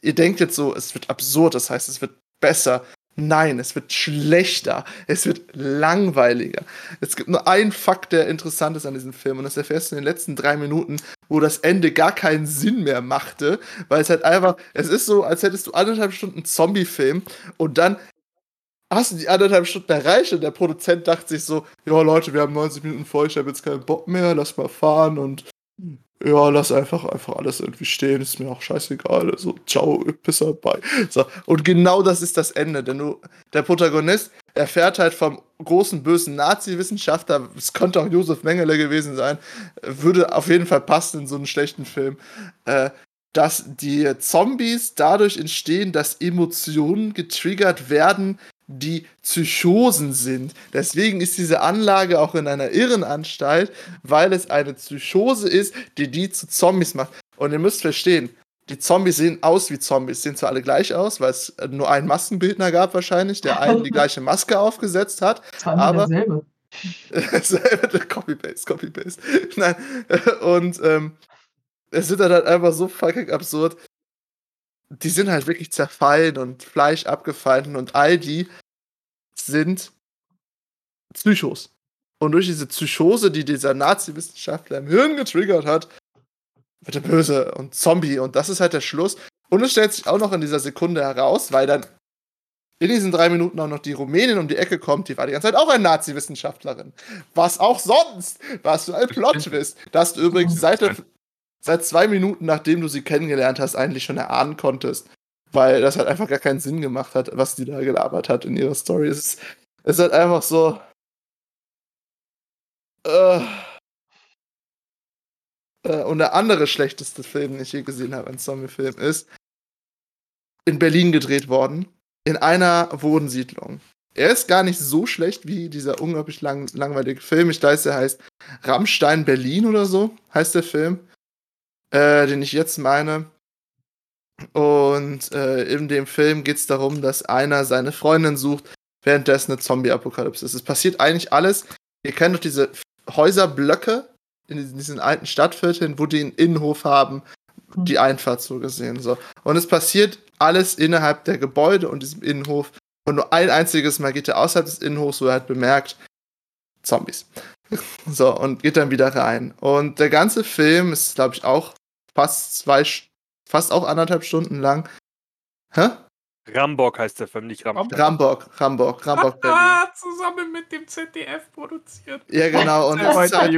Ihr denkt jetzt so, es wird absurd, das heißt, es wird besser. Nein, es wird schlechter. Es wird langweiliger. Es gibt nur einen Fakt, der interessant ist an diesem Film. Und das erfährst du in den letzten drei Minuten, wo das Ende gar keinen Sinn mehr machte. Weil es halt einfach, es ist so, als hättest du anderthalb Stunden Zombie-Film und dann hast du die anderthalb Stunden erreicht und der Produzent dachte sich so, ja Leute, wir haben 90 Minuten voll, ich habe jetzt keinen Bock mehr, lass mal fahren und ja, lass einfach, einfach alles irgendwie stehen, ist mir auch scheißegal. So, ciao, Pisser, bye. So, und genau das ist das Ende, denn du, der Protagonist erfährt halt vom großen bösen Nazi-Wissenschaftler, es könnte auch Josef Mengele gewesen sein, würde auf jeden Fall passen in so einen schlechten Film, äh, dass die Zombies dadurch entstehen, dass Emotionen getriggert werden, die Psychosen sind. Deswegen ist diese Anlage auch in einer Irrenanstalt, weil es eine Psychose ist, die die zu Zombies macht. Und ihr müsst verstehen, die Zombies sehen aus wie Zombies, sehen zwar alle gleich aus, weil es nur einen Maskenbildner gab wahrscheinlich, der allen die gleiche Maske aufgesetzt hat. Aber- derselbe. Copy-Paste, Copy-Paste. Nein. Und ähm, es sind dann halt einfach so fucking absurd. Die sind halt wirklich zerfallen und Fleisch abgefallen und all die sind Psychos. Und durch diese Psychose, die dieser Nazi-Wissenschaftler im Hirn getriggert hat, wird er böse und Zombie. Und das ist halt der Schluss. Und es stellt sich auch noch in dieser Sekunde heraus, weil dann in diesen drei Minuten auch noch die Rumänin um die Ecke kommt, die war die ganze Zeit auch eine Nazi-Wissenschaftlerin. Was auch sonst? Was für ein Plot-Twist. Dass du übrigens seit, der, seit zwei Minuten, nachdem du sie kennengelernt hast, eigentlich schon erahnen konntest. Weil das halt einfach gar keinen Sinn gemacht hat, was die da gelabert hat in ihrer Story. Es ist, es ist halt einfach so. Äh, äh, und der andere schlechteste Film, den ich je gesehen habe, ein Zombie-Film, ist in Berlin gedreht worden in einer Wohnsiedlung. Er ist gar nicht so schlecht wie dieser unglaublich lang, langweilige Film. Ich weiß, er heißt Rammstein Berlin oder so, heißt der Film, äh, den ich jetzt meine. Und äh, in dem Film geht es darum, dass einer seine Freundin sucht, währenddessen eine Zombie-Apokalypse ist. Es passiert eigentlich alles. Ihr kennt doch diese Häuserblöcke in diesen, alten Stadtvierteln, wo die einen Innenhof haben, die Einfahrt so gesehen. So. Und es passiert alles innerhalb der Gebäude und diesem Innenhof. Und nur ein einziges Mal geht er außerhalb des Innenhofs, wo er halt bemerkt, Zombies. so, und geht dann wieder rein. Und der ganze Film ist, glaube ich, auch fast zwei, St- fast auch anderthalb Stunden lang. Hä? Rambock heißt der Film, nicht. Rambock, Rambock, Rambock, Berlin. Ah, zusammen mit dem ZDF produziert. Ja, genau. Und es ist halt.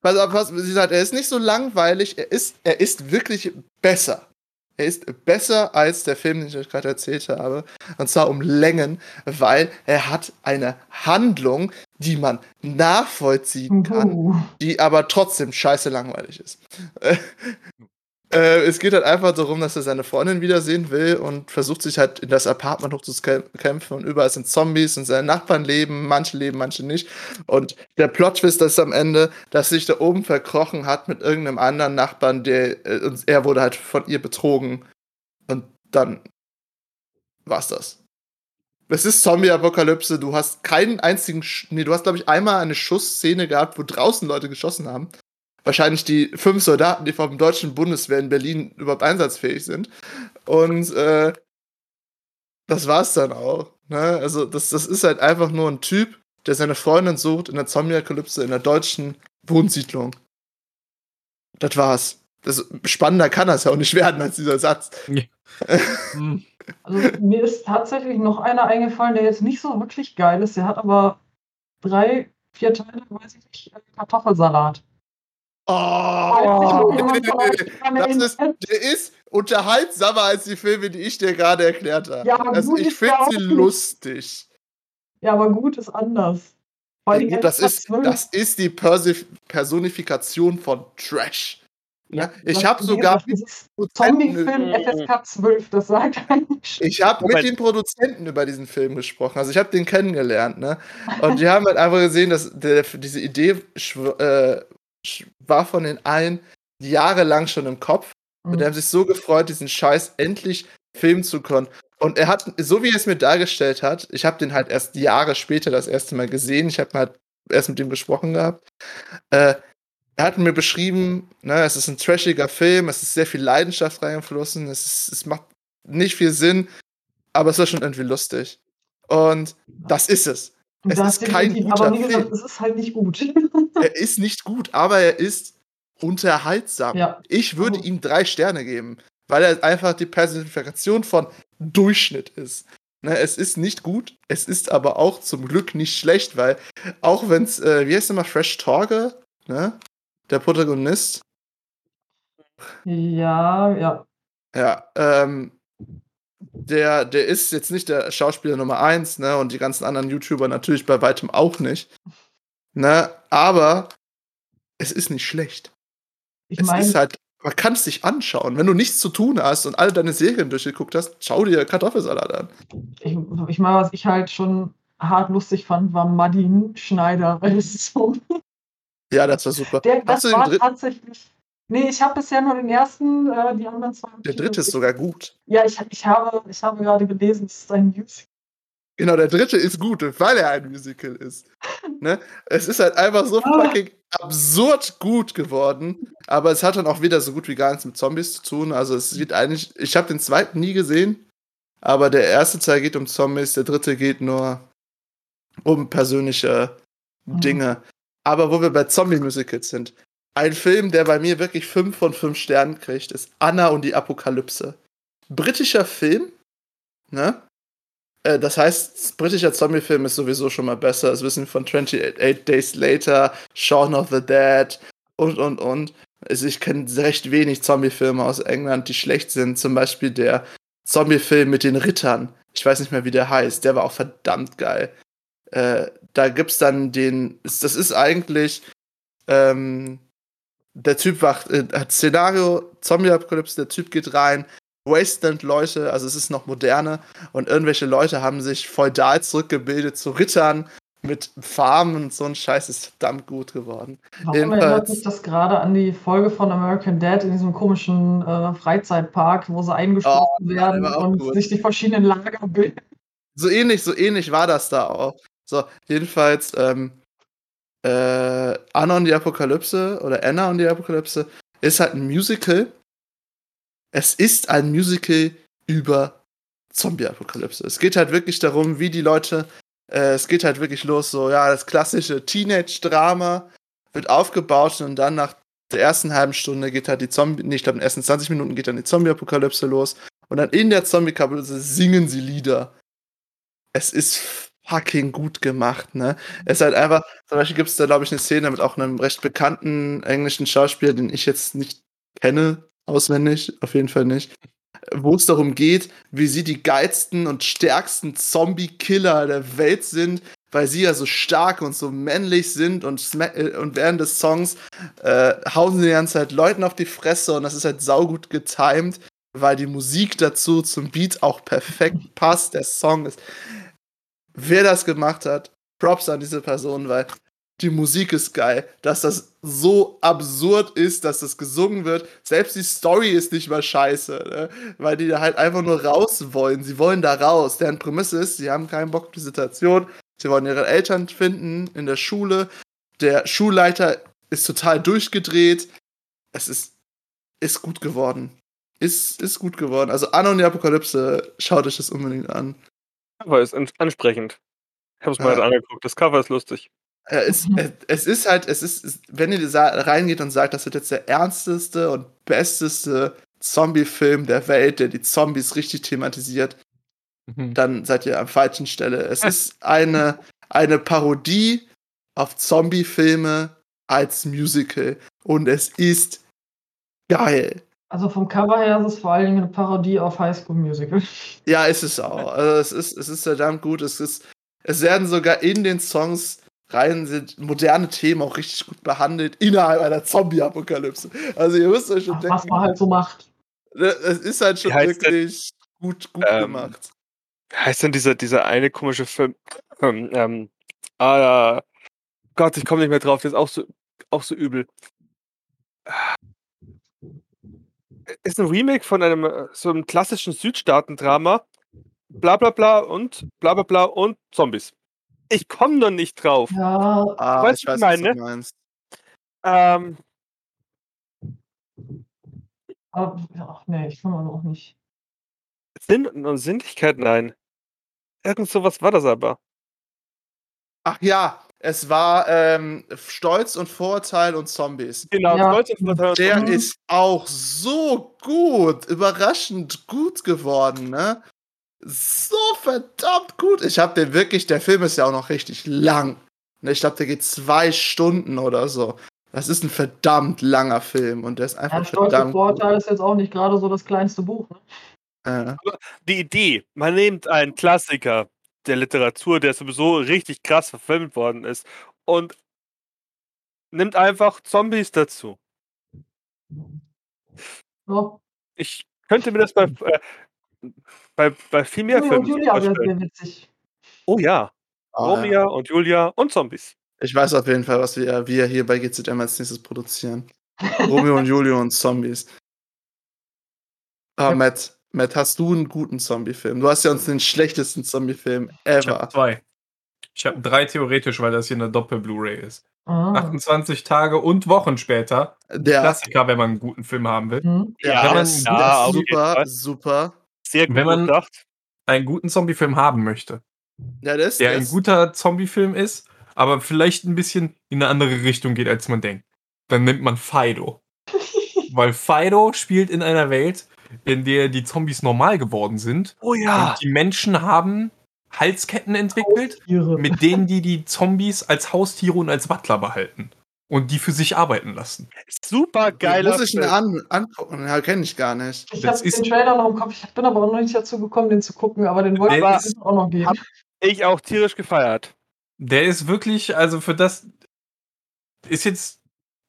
Pass auf, pass, sie sagt, er ist nicht so langweilig, er ist, er ist wirklich besser. Er ist besser als der Film, den ich euch gerade erzählt habe. Und zwar um Längen, weil er hat eine Handlung, die man nachvollziehen kann, die aber trotzdem scheiße langweilig ist. Äh, es geht halt einfach darum, dass er seine Freundin wiedersehen will und versucht sich halt in das Apartment hochzukämpfen und überall sind Zombies und seine Nachbarn leben, manche leben, manche nicht. Und der Plot-Twist ist am Ende, dass sich da oben verkrochen hat mit irgendeinem anderen Nachbarn, der, äh, und er wurde halt von ihr betrogen. Und dann war's das. Es ist Zombie-Apokalypse, du hast keinen einzigen, Sch nee, du hast, glaube ich, einmal eine Schussszene gehabt, wo draußen Leute geschossen haben. Wahrscheinlich die fünf Soldaten, die vom deutschen Bundeswehr in Berlin überhaupt einsatzfähig sind. Und äh, das war's dann auch. Ne? Also, das, das ist halt einfach nur ein Typ, der seine Freundin sucht in der Zombie-Apokalypse in der deutschen Wohnsiedlung. Das war's. Das, spannender kann das ja auch nicht werden als dieser Satz. Hm. also mir ist tatsächlich noch einer eingefallen, der jetzt nicht so wirklich geil ist. Der hat aber drei, vier Teile, weiß ich nicht, äh, Kartoffelsalat. Oh, euch dran das ist, der ist unterhaltsamer als die Filme, die ich dir gerade erklärt habe. Ja, also gut ich finde sie lustig. Ja, aber gut ist anders. Vor allem das, ist, 12. das ist die Persif Personifikation von Trash. Ja? Ich das- hab sogar Das ist Produzenten- Zombie-Film FSK 12, das sagt eigentlich. Ich habe mit den Produzenten über diesen Film gesprochen. Also ich habe den kennengelernt, ne? Und die haben halt einfach gesehen, dass der, diese Idee äh, war von den allen jahrelang schon im Kopf. Und die haben sich so gefreut, diesen Scheiß endlich filmen zu können. Und er hat, so wie er es mir dargestellt hat, ich habe den halt erst Jahre später das erste Mal gesehen. Ich habe halt erst mit ihm gesprochen gehabt. Äh, er hat mir beschrieben, ne, es ist ein trashiger Film, es ist sehr viel Leidenschaft reingeflossen, es, ist, es macht nicht viel Sinn, aber es war schon irgendwie lustig. Und das ist es. Es ist kein guter aber wie gesagt, Film. es ist halt nicht gut. Er ist nicht gut, aber er ist unterhaltsam. ja. Ich würde Also- ihm drei Sterne geben, weil er einfach die Personifikation von Durchschnitt ist. Ne, es ist nicht gut, es ist aber auch zum Glück nicht schlecht, weil auch wenn es, äh, wie heißt der mal, Fresh Torge, ne? Der Protagonist, Ja, ja. ja, ähm, der, der ist jetzt nicht der Schauspieler Nummer eins, ne? Und die ganzen anderen YouTuber natürlich bei weitem auch nicht. Ne? Aber es ist nicht schlecht. Ich es ist halt, man kann es sich anschauen. Wenn du nichts zu tun hast und alle deine Serien durchgeguckt hast, schau dir Kartoffelsalat an. ich, ich meine, was ich halt schon hart lustig fand, war Madin Schneider. Ja, das war super. Der, das war tatsächlich. Nee, ich habe bisher nur den ersten, äh, die anderen zwei. Der dritte ist sogar gut. Ja, ich, ich, habe, ich habe gerade gelesen, es ist ein Musical. Genau, der dritte ist gut, weil er ein Musical ist. Ne? Es ist halt einfach so Ah. fucking absurd gut geworden, aber es hat dann auch wieder so gut wie gar nichts mit Zombies zu tun. Also es sieht eigentlich, ich habe den zweiten nie gesehen, aber der erste Teil geht um Zombies, der dritte geht nur um persönliche Mhm. Dinge. Aber wo wir bei Zombie-Musicals sind, ein Film, der bei mir wirklich 5 von 5 Sternen kriegt, ist Anna und die Apokalypse. Britischer Film, ne? Äh, Das heißt, britischer Zombie-Film ist sowieso schon mal besser. Das wissen wir von 28 Days Later, Shaun of the Dead und, und, und. Also ich kenne recht wenig Zombie-Filme aus England, die schlecht sind. Zum Beispiel der Zombie-Film mit den Rittern. Ich weiß nicht mehr, wie der heißt. Der war auch verdammt geil. Äh, da gibt's dann den. Das ist eigentlich. Ähm, der Typ wacht, äh, hat Szenario, Zombie-Apokalypse, der Typ geht rein, Wasteland-Leute, also es ist noch moderne, und irgendwelche Leute haben sich feudal zurückgebildet zu Rittern mit Farmen und so ein Scheiß ist verdammt gut geworden. Warum Jedenfalls- erinnert mich das gerade an die Folge von American Dad in diesem komischen äh, Freizeitpark, wo sie eingeschlossen werden war auch und gut. sich die verschiedenen Lager bilden? So ähnlich, so ähnlich war das da auch. So, jedenfalls, ähm, äh, Anna und die Apokalypse oder Anna und die Apokalypse ist halt ein Musical. Es ist ein Musical über Zombie-Apokalypse. Es geht halt wirklich darum, wie die Leute, äh, es geht halt wirklich los, so, ja, das klassische Teenage-Drama wird aufgebaut und dann nach der ersten halben Stunde geht halt die Zombie, nee, ich glaube, in den ersten 20 Minuten geht dann die Zombie-Apokalypse los und dann in der Zombie-Apokalypse singen sie Lieder. Es ist fucking gut gemacht, ne? Es ist halt einfach, zum Beispiel gibt es da, glaube ich, eine Szene mit auch einem recht bekannten englischen Schauspieler, den ich jetzt nicht kenne, auswendig, auf jeden Fall nicht, wo es darum geht, wie sie die geilsten und stärksten Zombie-Killer der Welt sind, weil sie ja so stark und so männlich sind und, äh, und während des Songs äh, hauen sie die ganze Zeit Leuten auf die Fresse und das ist halt saugut getimed, weil die Musik dazu zum Beat auch perfekt passt. Der Song ist. Wer das gemacht hat, Props an diese Person, weil die Musik ist geil, dass das so absurd ist, dass das gesungen wird. Selbst die Story ist nicht mal scheiße, ne? weil die da halt einfach nur raus wollen. Sie wollen da raus. Deren Prämisse ist, sie haben keinen Bock auf die Situation. Sie wollen ihre Eltern finden in der Schule. Der Schulleiter ist total durchgedreht. Es ist, ist gut geworden. Ist, ist gut geworden. Also Anna und die Apokalypse, schaut euch das unbedingt an. Cover ist an- ansprechend. Ich habe es mal Ja. gerade angeguckt. Das Cover ist lustig. Ja, es, Mhm. es, es ist halt, es ist, wenn ihr da reingeht und sagt, das wird jetzt der ernsteste und besteste Zombie-Film der Welt, der die Zombies richtig thematisiert, Mhm. dann seid ihr am falschen Stelle. Es ist eine, eine Parodie auf Zombie-Filme als Musical und es ist geil. Also vom Cover her ist es vor allen Dingen eine Parodie auf High School Musical. Ja, ist es auch. Also es ist, es ist verdammt gut. Es ist, es werden sogar in den Songs rein sind moderne Themen auch richtig gut behandelt innerhalb einer Zombie-Apokalypse. Also ihr müsst euch schon Was denken, man halt so macht. es ist halt schon wirklich gut, gut Ähm, gemacht. Wie heißt denn dieser, dieser eine komische Film? Ähm, ähm, ah, ja. Gott, ich komme nicht mehr drauf. Der ist auch so, auch so übel. Ist ein Remake von einem äh, so einem klassischen Südstaaten-Drama. Bla bla bla und bla bla bla und Zombies. Ich komme noch nicht drauf. Ja, Ah, weißt ich weiß, was was du meine? meinst. Ähm, ach nee, ich kann auch nicht. Sinn und Sinnlichkeit, nein. Irgend sowas war das aber. Ach ja, es war ähm, Stolz und Vorurteil und Zombies. Genau, Ja. Stolz und Vorteil und Der Mhm. ist auch so gut, überraschend gut geworden, ne? So verdammt gut. Ich habe den wirklich, der Film ist ja auch noch richtig lang. Ne, Ich glaube, der geht zwei Stunden oder so. Das ist ein verdammt langer Film und der ist einfach Ja, Stolz und verdammt. Vorurteil ist jetzt auch nicht gerade so das kleinste Buch. Ne? Äh, die Idee, man nimmt einen Klassiker der Literatur, der sowieso richtig krass verfilmt worden ist, und nimmt einfach Zombies dazu. So. Ich könnte mir das bei, äh, bei, bei viel mehr Romeo und Filmen Julia wäre vorstellen. sehr witzig. Oh ja, ah, ja. Romeo und Julia und Zombies. Ich weiß auf jeden Fall, was wir, wir hier bei GZM als nächstes produzieren. Romeo und Julio und Zombies. Ah, Ja. Matt, Matt, hast du einen guten Zombie-Film? Du hast ja uns den schlechtesten Zombie-Film Ich ever. habe zwei. Ich habe drei theoretisch, weil das hier eine Doppel-Blu-ray ist. Ah. 28 Tage und Wochen später. Der, Klassiker, wenn man einen guten Film haben will. Hm. ja, wenn man- ja, super, super. Sehr gut Wenn man- gedacht. Einen guten Zombie-Film haben möchte, Ja, der ist, der der ein guter Zombie-Film ist, aber vielleicht ein bisschen in eine andere Richtung geht, als man denkt. Dann nimmt man Fido. Weil Fido spielt in einer Welt, in der die Zombies normal geworden sind. Oh ja, Und die Menschen haben Halsketten entwickelt, Tiere. mit denen die die Zombies als Haustiere und als Butler behalten. Und die für sich arbeiten lassen. super geiler Muss ich ihn an, angucken? Ja, kenne ich gar nicht. Ich habe den Trailer noch im Kopf. Ich bin aber auch noch nicht dazu gekommen, den zu gucken, aber den wollte ich auch noch gehen. hab- Ich auch tierisch gefeiert. Der ist wirklich, also für das ist jetzt,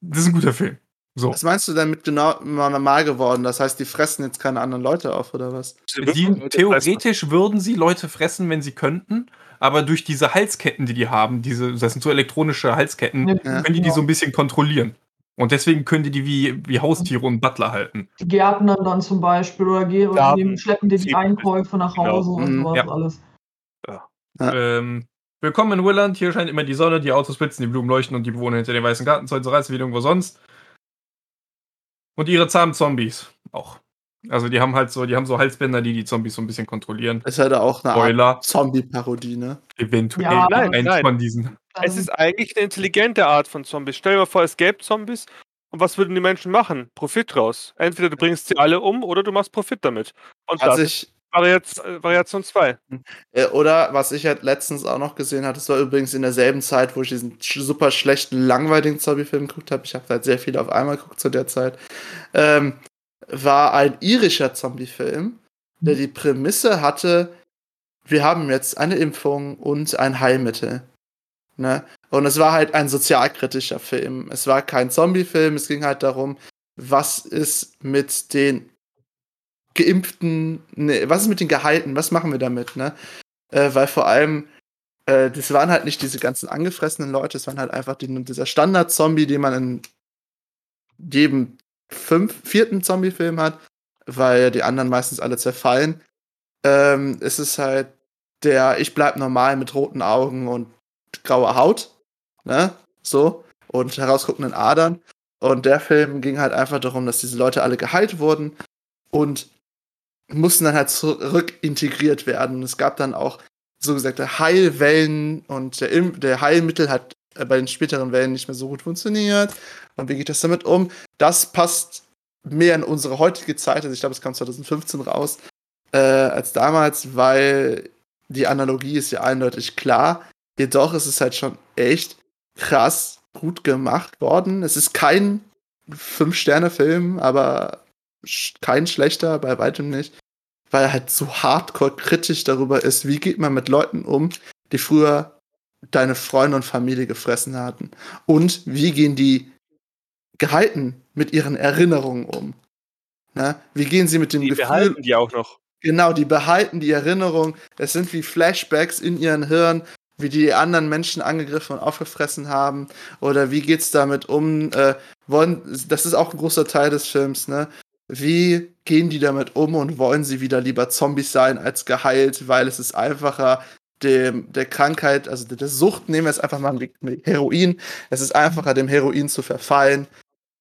das ist ein guter Film. So. Was meinst du denn mit genau normal geworden? Das heißt, die fressen jetzt keine anderen Leute auf, oder was? Die, theoretisch würden sie Leute fressen, wenn sie könnten, aber durch diese Halsketten, die die haben, diese, das sind so elektronische Halsketten, Ja, können die die genau. so ein bisschen kontrollieren. Und deswegen können die die wie, wie Haustiere und Butler halten. Die Gärtner dann zum Beispiel oder gehen und Ja, nehmen, schleppen dir die Einkäufe nach genau. Hause und Mhm, sowas ja. alles. Ja. Ähm, willkommen in Willand, hier scheint immer die Sonne, die Autos blitzen, die Blumen leuchten und die Bewohner hinter den weißen Gartenzäunen so reißen wie irgendwo sonst. Und ihre zahmen Zombies auch. Also die haben halt so, die haben so Halsbänder, die die Zombies so ein bisschen kontrollieren. Ist halt auch eine Art Zombie-Parodie, ne? eventuell Ja, nein, eins nein. von diesen. Es ist eigentlich eine intelligente Art von Zombies. Stell dir mal vor, es gäbe Zombies. Und was würden die Menschen machen? Profit raus. Entweder du bringst sie alle um oder du machst Profit damit. Und das Also ist ich, Äh, Variation 2. Äh, Oder was ich halt letztens auch noch gesehen hatte, das war übrigens in derselben Zeit, wo ich diesen super schlechten, langweiligen Zombie-Film geguckt habe. Ich habe halt sehr viele auf einmal geguckt zu der Zeit. Ähm, war ein irischer Zombie-Film, der die Prämisse hatte, wir haben jetzt eine Impfung und ein Heilmittel. Ne? Und es war halt ein sozialkritischer Film. Es war kein Zombie-Film, es ging halt darum, was ist mit den Geimpften, ne, was ist mit den Gehalten, was machen wir damit, ne? Äh, weil vor allem, äh, das waren halt nicht diese ganzen angefressenen Leute, es waren halt einfach die, dieser Standard-Zombie, den man in jedem fünf, vierten Zombie-Film hat, weil die anderen meistens alle zerfallen. Ähm, es ist halt der, ich bleib normal mit roten Augen und grauer Haut, ne? So, und herausguckenden Adern. Und der Film ging halt einfach darum, dass diese Leute alle geheilt wurden und mussten dann halt zurück integriert werden. Und es gab dann auch so gesagte Heilwellen und der, der Heilmittel hat äh, bei den späteren Wellen nicht mehr so gut funktioniert. Und wie geht das damit um? Das passt mehr in unsere heutige Zeit, also ich glaube, es kam 2015 raus, äh, als damals, weil die Analogie ist ja eindeutig klar. Jedoch ist es halt schon echt krass gut gemacht worden. Es ist kein Fünf-Sterne-Film, aber kein schlechter, bei weitem nicht. Weil er halt so hardcore kritisch darüber ist, wie geht man mit Leuten um, die früher deine Freunde und Familie gefressen hatten. Und wie gehen die Gehalten mit ihren Erinnerungen um? Ne? Wie gehen sie mit dem Die Gefühl behalten die auch noch. Genau, die behalten die Erinnerung. Es sind wie Flashbacks in ihren Hirn, wie die anderen Menschen angegriffen und aufgefressen haben. Oder wie geht's damit um? Äh, wollen, das ist auch ein großer Teil des Films, ne? Wie gehen die damit um und wollen sie wieder lieber Zombies sein als geheilt, weil es ist einfacher, dem, der Krankheit, also der Sucht, nehmen wir es einfach mal mit Heroin. Es ist einfacher, dem Heroin zu verfallen,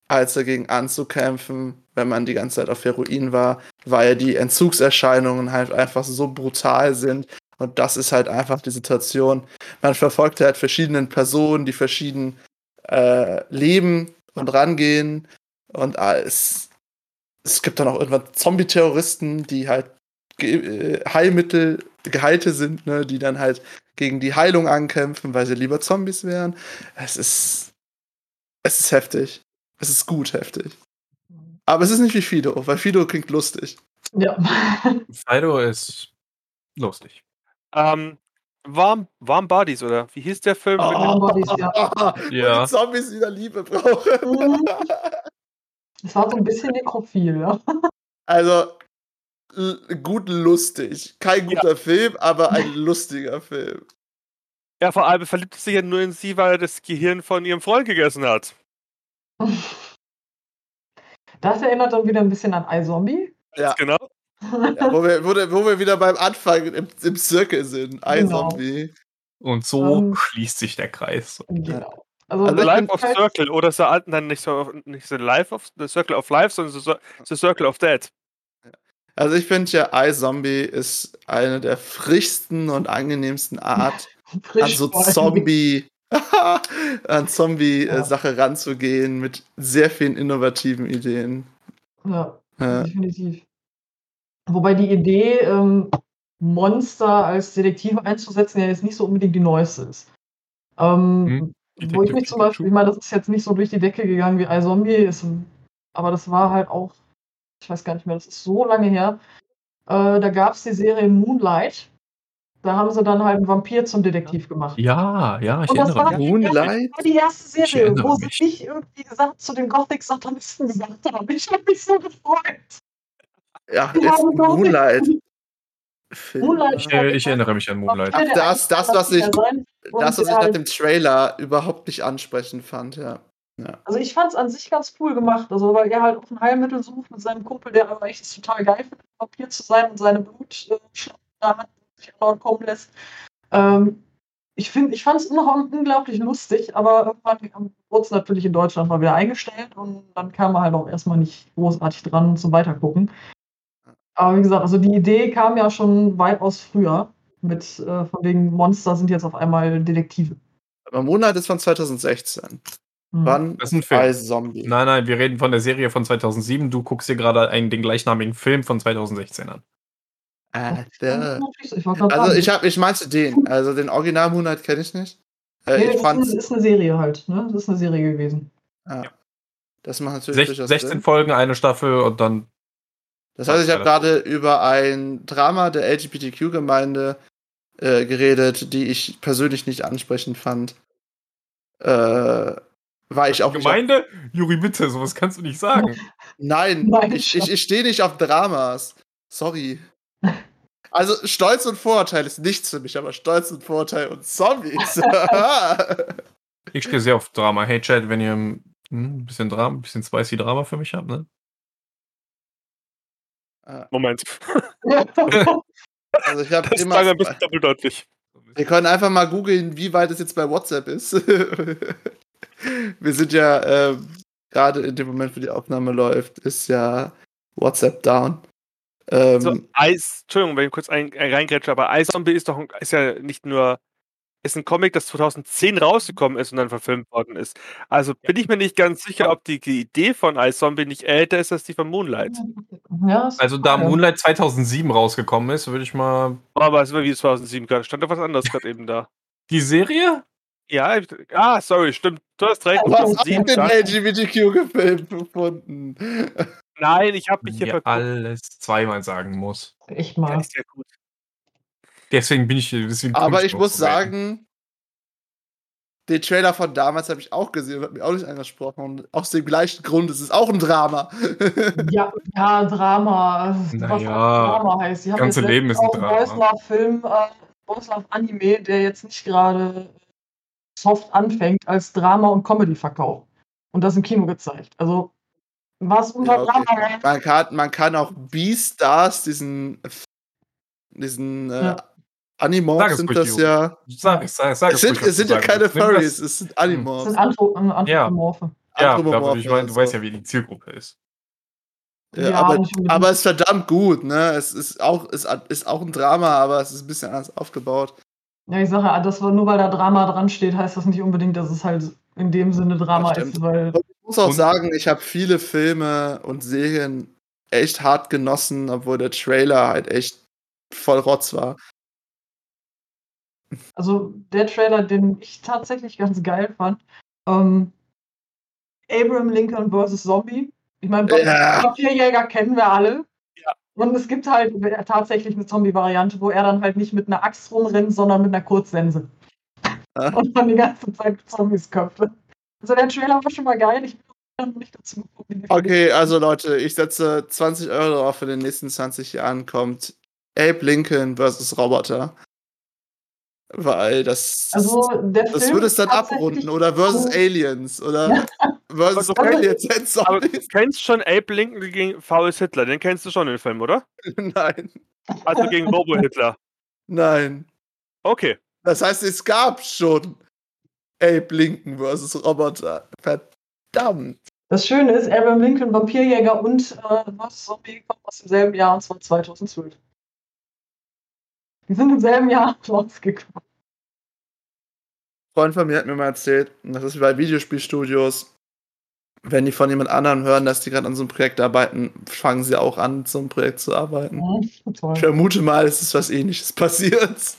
als dagegen anzukämpfen, wenn man die ganze Zeit auf Heroin war, weil die Entzugserscheinungen halt einfach so brutal sind Und das ist halt einfach die Situation. Man verfolgt halt verschiedene Personen, die verschieden äh, leben und rangehen. Und es, es gibt dann auch irgendwann Zombie-Terroristen, die halt ge äh, Heilmittel, Gehalte sind, ne, die dann halt gegen die Heilung ankämpfen, weil sie lieber Zombies wären. Es ist. Es ist heftig. Es ist gut heftig. Aber es ist nicht wie Fido, weil Fido klingt lustig. Ja. Fido ist lustig. Ähm, Warm, Warm Bodies, oder? Wie hieß der Film? mit Warm Bodies, ja. Wo Ja. die Zombies wieder Liebe brauchen. Mhm. Es war so ein bisschen nekrophil, ja. Also, gut lustig. Kein Ja. guter Film, aber ein lustiger Film. Ja, vor allem verliebt sich ja nur in sie, weil er das Gehirn von ihrem Freund gegessen hat. Das erinnert dann wieder ein bisschen an iZombie. Ja, Genau. ja wo, wir, wo, wo wir wieder beim Anfang im, im Zirkel sind. iZombie. Und so Ähm. schließt sich der Kreis. Genau. Also, Also The ich Life of halt- Circle oder so alten dann nicht so nicht The Life of The Circle of Life, sondern The, the Circle of Dead. Also ich finde ja, iZombie ist eine der frischsten und angenehmsten Art, an so. Zombie, an Ja. Zombie-Sache ranzugehen mit sehr vielen innovativen Ideen. Ja, Ja. definitiv. Wobei die Idee, ähm, Monster als Detektive einzusetzen, ja jetzt nicht so unbedingt die neueste ist. Ähm, Hm, wo ich mich zum Beispiel, ich meine, das ist jetzt nicht so durch die Decke gegangen wie iZombie, ist, aber das war halt auch, ich weiß gar nicht mehr, das ist so lange her. Äh, da gab es die Serie Moonlight. Da haben sie dann halt einen Vampir zum Detektiv gemacht. Ja, ja, ich Und das erinnere war mich. die- Moonlight? Das war die erste Serie, wo sie mich. nicht irgendwie gesagt zu den Gothic-Satanisten gesagt haben. Ich habe mich so gefreut. Ja, jetzt Moonlight. Moonlight Ich, ich erinnere mich an Moonlight. Ach, das- das, was ich- Das, was ich nach halt- dem Trailer überhaupt nicht ansprechend fand, ja. Also ich fand es an sich ganz cool gemacht, also weil er halt auch ein Heilmittel sucht mit seinem Kumpel, der aber echt total geil findet, Vampir zu sein und seine Blut äh, da hat, sich andauernd kommen lässt. Ähm, ich ich fand es unglaublich lustig, aber irgendwann wurde es natürlich in Deutschland mal wieder eingestellt und dann kam er halt auch erstmal nicht großartig dran zum Weitergucken. Aber wie gesagt, also die Idee kam ja schon weitaus früher mit äh, von wegen Monster sind jetzt auf einmal Detektive. Aber Moonlight ist von 2016. Hm. Wann? Das ist ein Film. Bei Zombie. Nein, nein, wir reden von der Serie von 2007. Du guckst dir gerade einen, den gleichnamigen Film von 2016 an. Ich wollte gerade Also ich hab, ich meinte den. Also den Original Moonlight kenne ich nicht. Äh, Nee, ich das ist, fand, eine, ist eine Serie halt, ne? Das ist eine Serie gewesen. ja, das macht natürlich Sech, durchaus 16 Sinn. Folgen, eine Staffel und dann. Das heißt, ich habe gerade über ein Drama der LGBTQ-Gemeinde äh, geredet, die ich persönlich nicht ansprechend fand. Äh, weil ich auch nicht Gemeinde? Juri, bitte, sowas kannst du nicht sagen. Nein, Nein, ich, ich, ich stehe nicht auf Dramas. Sorry. Also Stolz und Vorurteil ist nichts für mich, aber Stolz und Vorurteil und Zombies. Ich stehe sehr auf Drama. Hey, Chat, wenn ihr hm, ein bisschen Drama, ein bisschen spicy Drama für mich habt, ne? Moment. also ich habe Das immer. ein bisschen doppeldeutlich. Wir können einfach mal googeln, wie weit es jetzt bei WhatsApp ist. Wir sind ja ähm, gerade in dem Moment, wo die Aufnahme läuft, ist ja WhatsApp down. Ähm, So, Eis, Entschuldigung, wenn ich kurz ein, äh, reingrätsche, aber Ice Zombie ist doch ein- ist ja nicht nur ist ein Comic, das 2010 rausgekommen ist und dann verfilmt worden ist. Also bin ich mir nicht ganz sicher, ob die, die Idee von Ice Zombie nicht älter ist als die von Moonlight. ja, ist- Also da ja. Moonlight 2007 rausgekommen ist, würde ich mal. Aber es war wie 2007 gerade. Stand doch was anderes gerade eben da. Die Serie? Ja, ich, ah, sorry, stimmt. Du hast recht. du hast auch 2007 den LGBTQ gefilmt gefunden. Nein, ich habe mich hier verguckt. alles zweimal sagen muss. echt Ja, mal. ist ja gut. Deswegen bin ich hier. Deswegen Aber ich drauf muss sagen, den Trailer von damals habe ich auch gesehen und hat mich auch nicht angesprochen. Und aus dem gleichen Grund, es ist auch ein Drama. Ja, ja, Drama. Was Naja, auch Drama heißt. Ich ganze Leben ist ein Drama. einen Boyslav-Film, äh, Boyslav-Anime, der jetzt nicht gerade soft anfängt, als Drama und Comedy verkauft. Und das im Kino gezeigt. Also, was unter Ja, okay. Drama Man kann, man kann auch Beastars, diesen, diesen äh, Ja. Animorphs Sag es sind das ja. Sag, sag, sag Es sind, ruhig, es sind ja keine Furries, das- es sind das Animorphs. sind Anthro äh, Anthropomorphe. Ja, Anthropomorphen aber ich meine, du also. weißt ja, wie die Zielgruppe ist. Ja, Ja, aber, es ist verdammt gut, ne? Es ist auch, es ist auch ein Drama, aber es ist ein bisschen anders aufgebaut. Ja, ich sage ja, das war nur weil da Drama dran steht, heißt das nicht unbedingt, dass es halt in dem Sinne Drama ist, weil Ich muss auch sagen, ich habe viele Filme und Serien echt hart genossen, obwohl der Trailer halt echt voll Rotz war. Also der Trailer, den ich tatsächlich ganz geil fand, ähm, Abraham Lincoln vs. Zombie. Ich meine, Ja. Papierjäger kennen wir alle. Ja. Und es gibt halt tatsächlich eine Zombie-Variante, wo er dann halt nicht mit einer Axt rumrennt, sondern mit einer Kurzsense. Ah. Und dann die ganze Zeit Zombies köpfe. Also der Trailer war schon mal geil. Ich bin noch nicht dazu gekommen. Okay, also Leute, ich setze 20 Euro darauf, in den nächsten 20 Jahren kommt Abe Lincoln versus Roboter. Weil das, Also der das Film würde es dann abrunden. Oder versus so- Aliens. Oder versus Also- Aliens Aber du kennst schon Abe Lincoln gegen V.S. Hitler, den kennst du schon den Film, oder? Nein, Also gegen Robo-Hitler. nein. Okay. Das heißt, es gab schon Abe Lincoln versus Roboter. Verdammt. Das Schöne ist, Abraham Lincoln, Vampirjäger und äh, was Zombie kommt aus demselben Jahr, und zwar 2012. Die sind im selben Jahr rausgekommen. Ein Freund von mir hat mir mal erzählt, das ist wie bei Videospielstudios, wenn die von jemand anderem hören, dass die gerade an so einem Projekt arbeiten, fangen sie auch an, so ein Projekt zu arbeiten. Mhm, toll. Ich vermute mal, es ist was ähnliches passiert.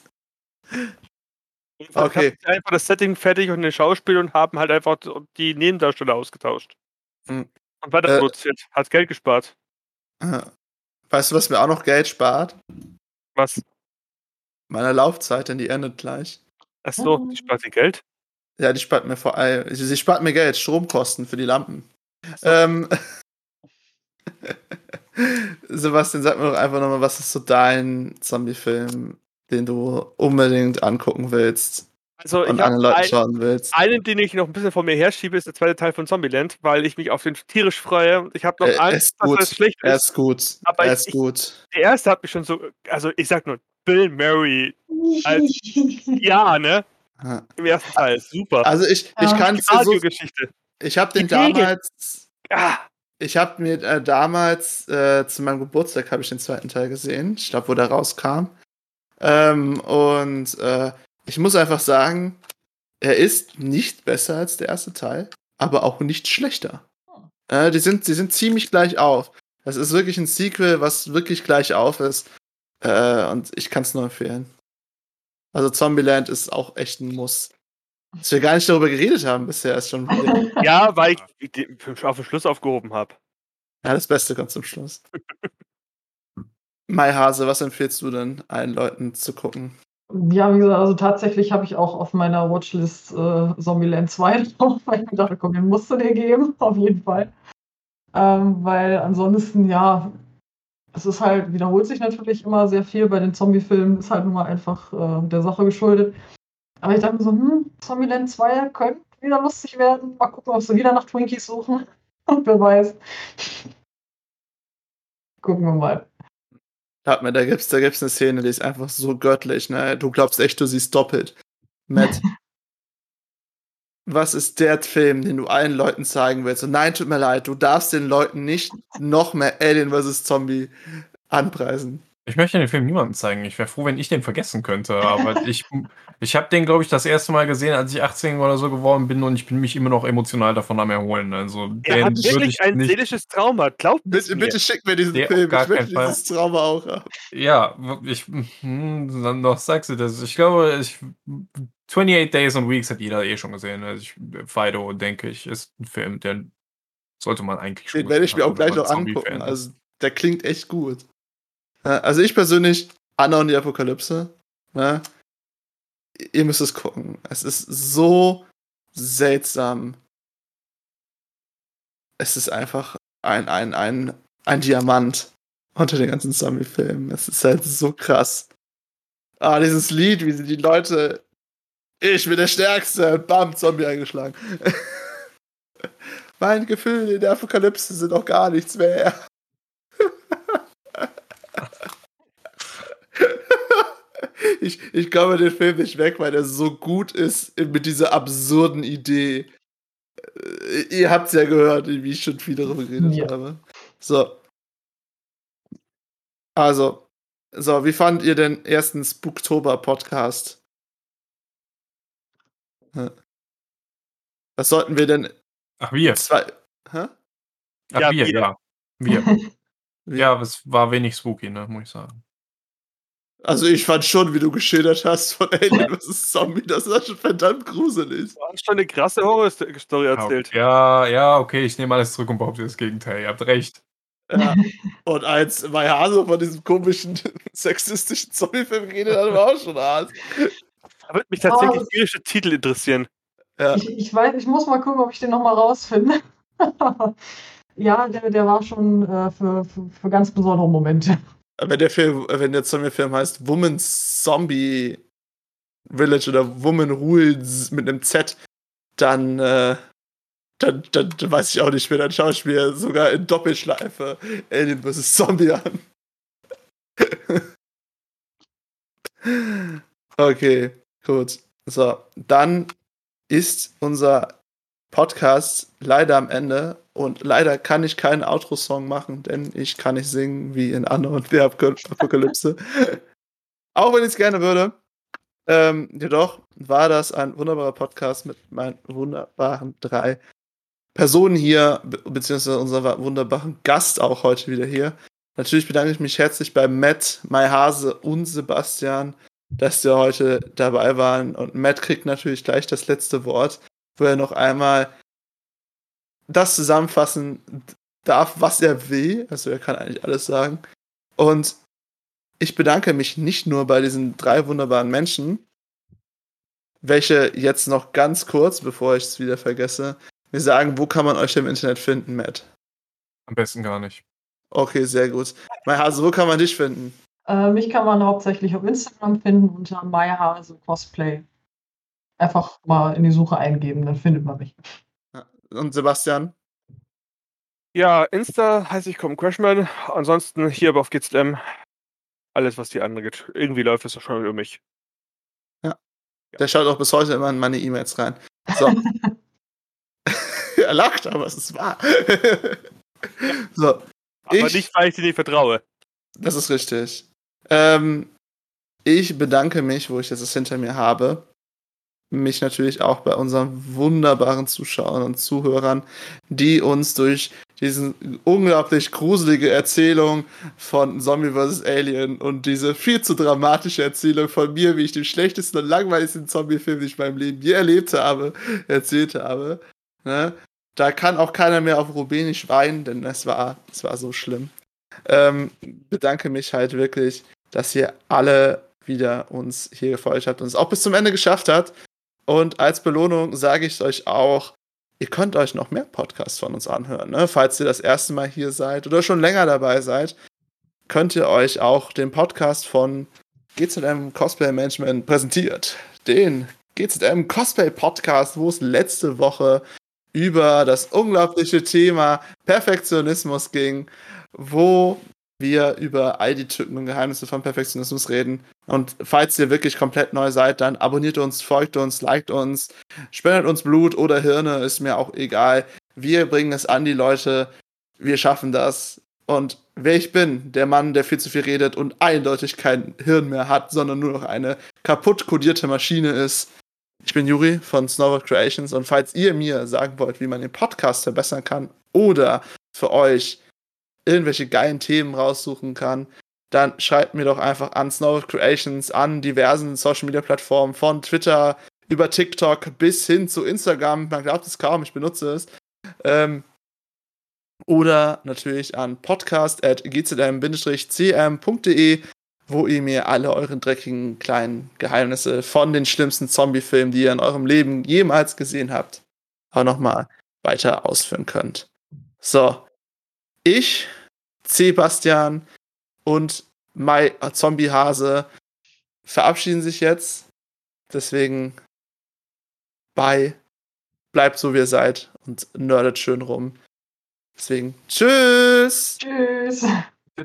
Okay. haben sie einfach das Setting fertig und den Schauspiel und haben halt einfach die Nebendarsteller ausgetauscht. Hm. Und weiter Äh. produziert. Hat Geld gespart. Weißt du, was mir auch noch Geld spart? Was? Meine Laufzeit, denn die endet gleich. Achso, Ah. die spart ihr Geld? Ja, die spart mir vor allem, sie, sie spart mir Geld, Stromkosten für die Lampen. Ähm, Sebastian, sag mir doch einfach nochmal, was ist so dein Zombie-Film, den du unbedingt angucken willst Also, und ich anderen Leuten ein, schauen willst? einen, den ich noch ein bisschen vor mir herschiebe, ist der zweite Teil von Zombieland, weil ich mich auf den tierisch freue. Ich habe noch Äh, er Angst, ist dass gut. das schlecht Er ist. ist gut. Aber er ich- ist gut. Der erste hat mich schon so, also ich sag nur, Bill Murray, als- ja, ne? Ja. Im ersten Teil, super. Also ich, ich Ja. kann es so, ich habe den damals, Ah, ich habe mir äh, damals äh, zu meinem Geburtstag habe ich den zweiten Teil gesehen. Ich glaube, wo der rauskam. Ähm, und äh, ich muss einfach sagen, er ist nicht besser als der erste Teil, aber auch nicht schlechter. Äh, die sind, die sind ziemlich gleich auf. Das ist wirklich ein Sequel, was wirklich gleich auf ist. Äh, und ich kann es nur empfehlen. Also Zombieland ist auch echt ein Muss. Dass wir gar nicht darüber geredet haben bisher, ist schon wieder. ja, weil ich den auf den Schluss aufgehoben habe. Ja, das Beste kommt zum Schluss. Mai Hase, was empfiehlst du denn allen Leuten zu gucken? Ja, wie gesagt, also tatsächlich habe ich auch auf meiner Watchlist äh, Zombieland 2 drauf, weil ich mir dachte, komm, den musst du dir geben, auf jeden Fall. Ähm, weil ansonsten, ja, es ist halt, wiederholt sich natürlich immer sehr viel bei den Zombie-Filmen, ist halt nun mal einfach äh, der Sache geschuldet. Aber ich dachte mir so, hm, Zombieland 2 könnte wieder lustig werden. Mal gucken, ob sie wieder nach Twinkies suchen. Wer weiß. Gucken wir mal. Glaub mir, da gibt's, da gibt's eine Szene, die ist einfach so göttlich, ne? Du glaubst echt, du siehst doppelt. Matt. was ist der Film, den du allen Leuten zeigen willst? Und nein, tut mir leid, du darfst den Leuten nicht noch mehr Alien vs. Zombie anpreisen. Ich möchte den Film niemandem zeigen. Ich wäre froh, wenn ich den vergessen könnte. Aber ich, ich habe den, glaube ich, das erste Mal gesehen, als ich 18 oder so geworden bin und ich bin mich immer noch emotional davon am Erholen. Also Er den hat wirklich ich ein nicht. seelisches Trauma. Glaubt Bitte, mir. bitte schick mir diesen auf Film. gar Ich möchte keinen Fall. dieses Trauma auch haben. Ja, ich, hm, dann noch sagst du das. Ich glaube, ich, 28 Days and Weeks hat jeder eh schon gesehen. Also ich, Fido, denke ich, ist ein Film, der sollte man eigentlich schon Den werde ich mir auch gleich noch angucken. Also, der klingt echt gut. Äh, Also, ich persönlich, Anna und die Apokalypse, ne? Ihr müsst es gucken. Es ist so seltsam. Es ist einfach ein, ein, ein, ein Diamant unter den ganzen Zombie-Filmen. Es ist halt so krass. Ah, dieses Lied, wie sie die Leute. Ich bin der Stärkste. Bam, Zombie eingeschlagen. Meine Gefühle in der Apokalypse sind auch gar nichts mehr. ich, ich komme den Film nicht weg, weil er so gut ist mit dieser absurden Idee. Äh, Ihr habt es ja gehört, wie ich schon viel darüber geredet Ja. habe. So, Also, so, wie fandet ihr den ersten Spooktober-Podcast? Was sollten wir denn Ach, wir. zwei. Hä? Ach, Ja, wir, wir. ja. Wir. ja, es war wenig spooky, ne, muss ich sagen. Also ich fand schon, wie du geschildert hast von Alien vs. Zombie, das war schon verdammt gruselig. Du hast schon eine krasse Horror-Story erzählt. okay. Ja, ja, okay, ich nehme alles zurück und behaupte das Gegenteil. Ihr habt recht. Ja. Und als bei Hase von diesem komischen sexistischen Zombie-Film geredet hat, war auch schon hart. Würde mich tatsächlich Oh. irische Titel interessieren. Ja. Ich, ich weiß, ich muss mal gucken, ob ich den nochmal rausfinde. ja, der, der war schon äh, für, für, für ganz besondere Momente. Wenn der Film, wenn der Zombie-Film heißt Woman's Zombie Village oder Woman Rules mit einem Z, dann, äh, dann, dann, dann weiß ich auch nicht mehr, dann schaue ich mir sogar in Doppelschleife Alien vs. Zombie an. okay, gut. So, dann ist unser Podcast leider am Ende und leider kann ich keinen Outro-Song machen, denn ich kann nicht singen wie in Anno und der Apokalypse. Auch wenn ich es gerne würde. Ähm, jedoch war das ein wunderbarer Podcast mit meinen wunderbaren drei Personen hier, be beziehungsweise unserem wunderbaren Gast auch heute wieder hier. Natürlich bedanke ich mich herzlich bei Matt, Mai Hase und Sebastian, dass ihr heute dabei waren. Und Matt kriegt natürlich gleich das letzte Wort, wo er noch einmal das zusammenfassen darf, was er will. Also er kann eigentlich alles sagen. Und ich bedanke mich nicht nur bei diesen drei wunderbaren Menschen, welche jetzt noch ganz kurz, bevor ich es wieder vergesse, mir sagen, wo kann man euch im Internet finden, Matt? Am besten gar nicht. Okay, sehr gut. Mein Hase, wo kann man dich finden? Äh, mich kann man hauptsächlich auf Instagram finden unter Mayhase Cosplay. Einfach mal in die Suche eingeben, dann findet man mich. Und Sebastian? Ja, Insta heiße ich Komm Crashman. Ansonsten hier aber auf GZM. Alles, was die andere geht. Irgendwie läuft es schon über mich. Der schaut auch bis heute immer in meine E-Mails rein. So. er lacht, aber es ist wahr. so, Aber Ich- nicht, weil ich dir nicht vertraue. das ist richtig. Ähm, ich bedanke mich, wo ich das jetzt hinter mir habe. Mich natürlich auch bei unseren wunderbaren Zuschauern und Zuhörern, die uns durch diese unglaublich gruselige Erzählung von Zombie vs. Alien und diese viel zu dramatische Erzählung von mir, wie ich den schlechtesten und langweiligsten Zombie-Film, den ich in meinem Leben je erlebt habe, erzählt habe. Ne? Da kann auch keiner mehr auf Rubenisch weinen, denn es war, es war so schlimm. Ähm, bedanke mich halt wirklich, dass ihr alle wieder uns hier gefolgt habt und es auch bis zum Ende geschafft habt. Und als Belohnung sage ich euch auch, ihr könnt euch noch mehr Podcasts von uns anhören. Ne? Falls ihr das erste Mal hier seid oder schon länger dabei seid, könnt ihr euch auch den Podcast von GZM Cosplay Management präsentiert. Den GZM Cosplay Podcast, wo es letzte Woche über das unglaubliche Thema Perfektionismus ging, wo wir über all die Tücken und Geheimnisse von Perfektionismus reden. Und falls ihr wirklich komplett neu seid, dann abonniert uns, folgt uns, liked uns, spendet uns Blut oder Hirne, ist mir auch egal. Wir bringen es an die Leute. Wir schaffen das. Und wer ich bin, der Mann, der viel zu viel redet und eindeutig kein Hirn mehr hat, sondern nur noch eine kaputt kodierte Maschine ist. Ich bin Juri von Snowboard Creations und falls ihr mir sagen wollt, wie man den Podcast verbessern kann oder für euch irgendwelche geilen Themen raussuchen kann, dann schreibt mir doch einfach an Snowboard Creations, an diversen Social Media Plattformen von Twitter über TikTok bis hin zu Instagram. Man glaubt es kaum, ich benutze es. Ähm, oder natürlich an podcast.gzm-cm.de, wo ihr mir alle euren dreckigen kleinen Geheimnisse von den schlimmsten Zombie-Filmen, die ihr in eurem Leben jemals gesehen habt, auch nochmal weiter ausführen könnt. So, ich, Sebastian und Mai Zombie Hase verabschieden sich jetzt. Deswegen, bye. Bleibt so, wie ihr seid und nerdet schön rum. Deswegen, tschüss. Tschüss.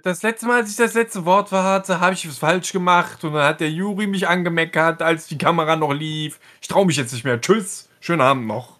Das letzte Mal, als ich das letzte Wort hatte, habe ich was falsch gemacht und dann hat der Juri mich angemeckert, als die Kamera noch lief. Ich traue mich jetzt nicht mehr. Tschüss. Schönen Abend noch.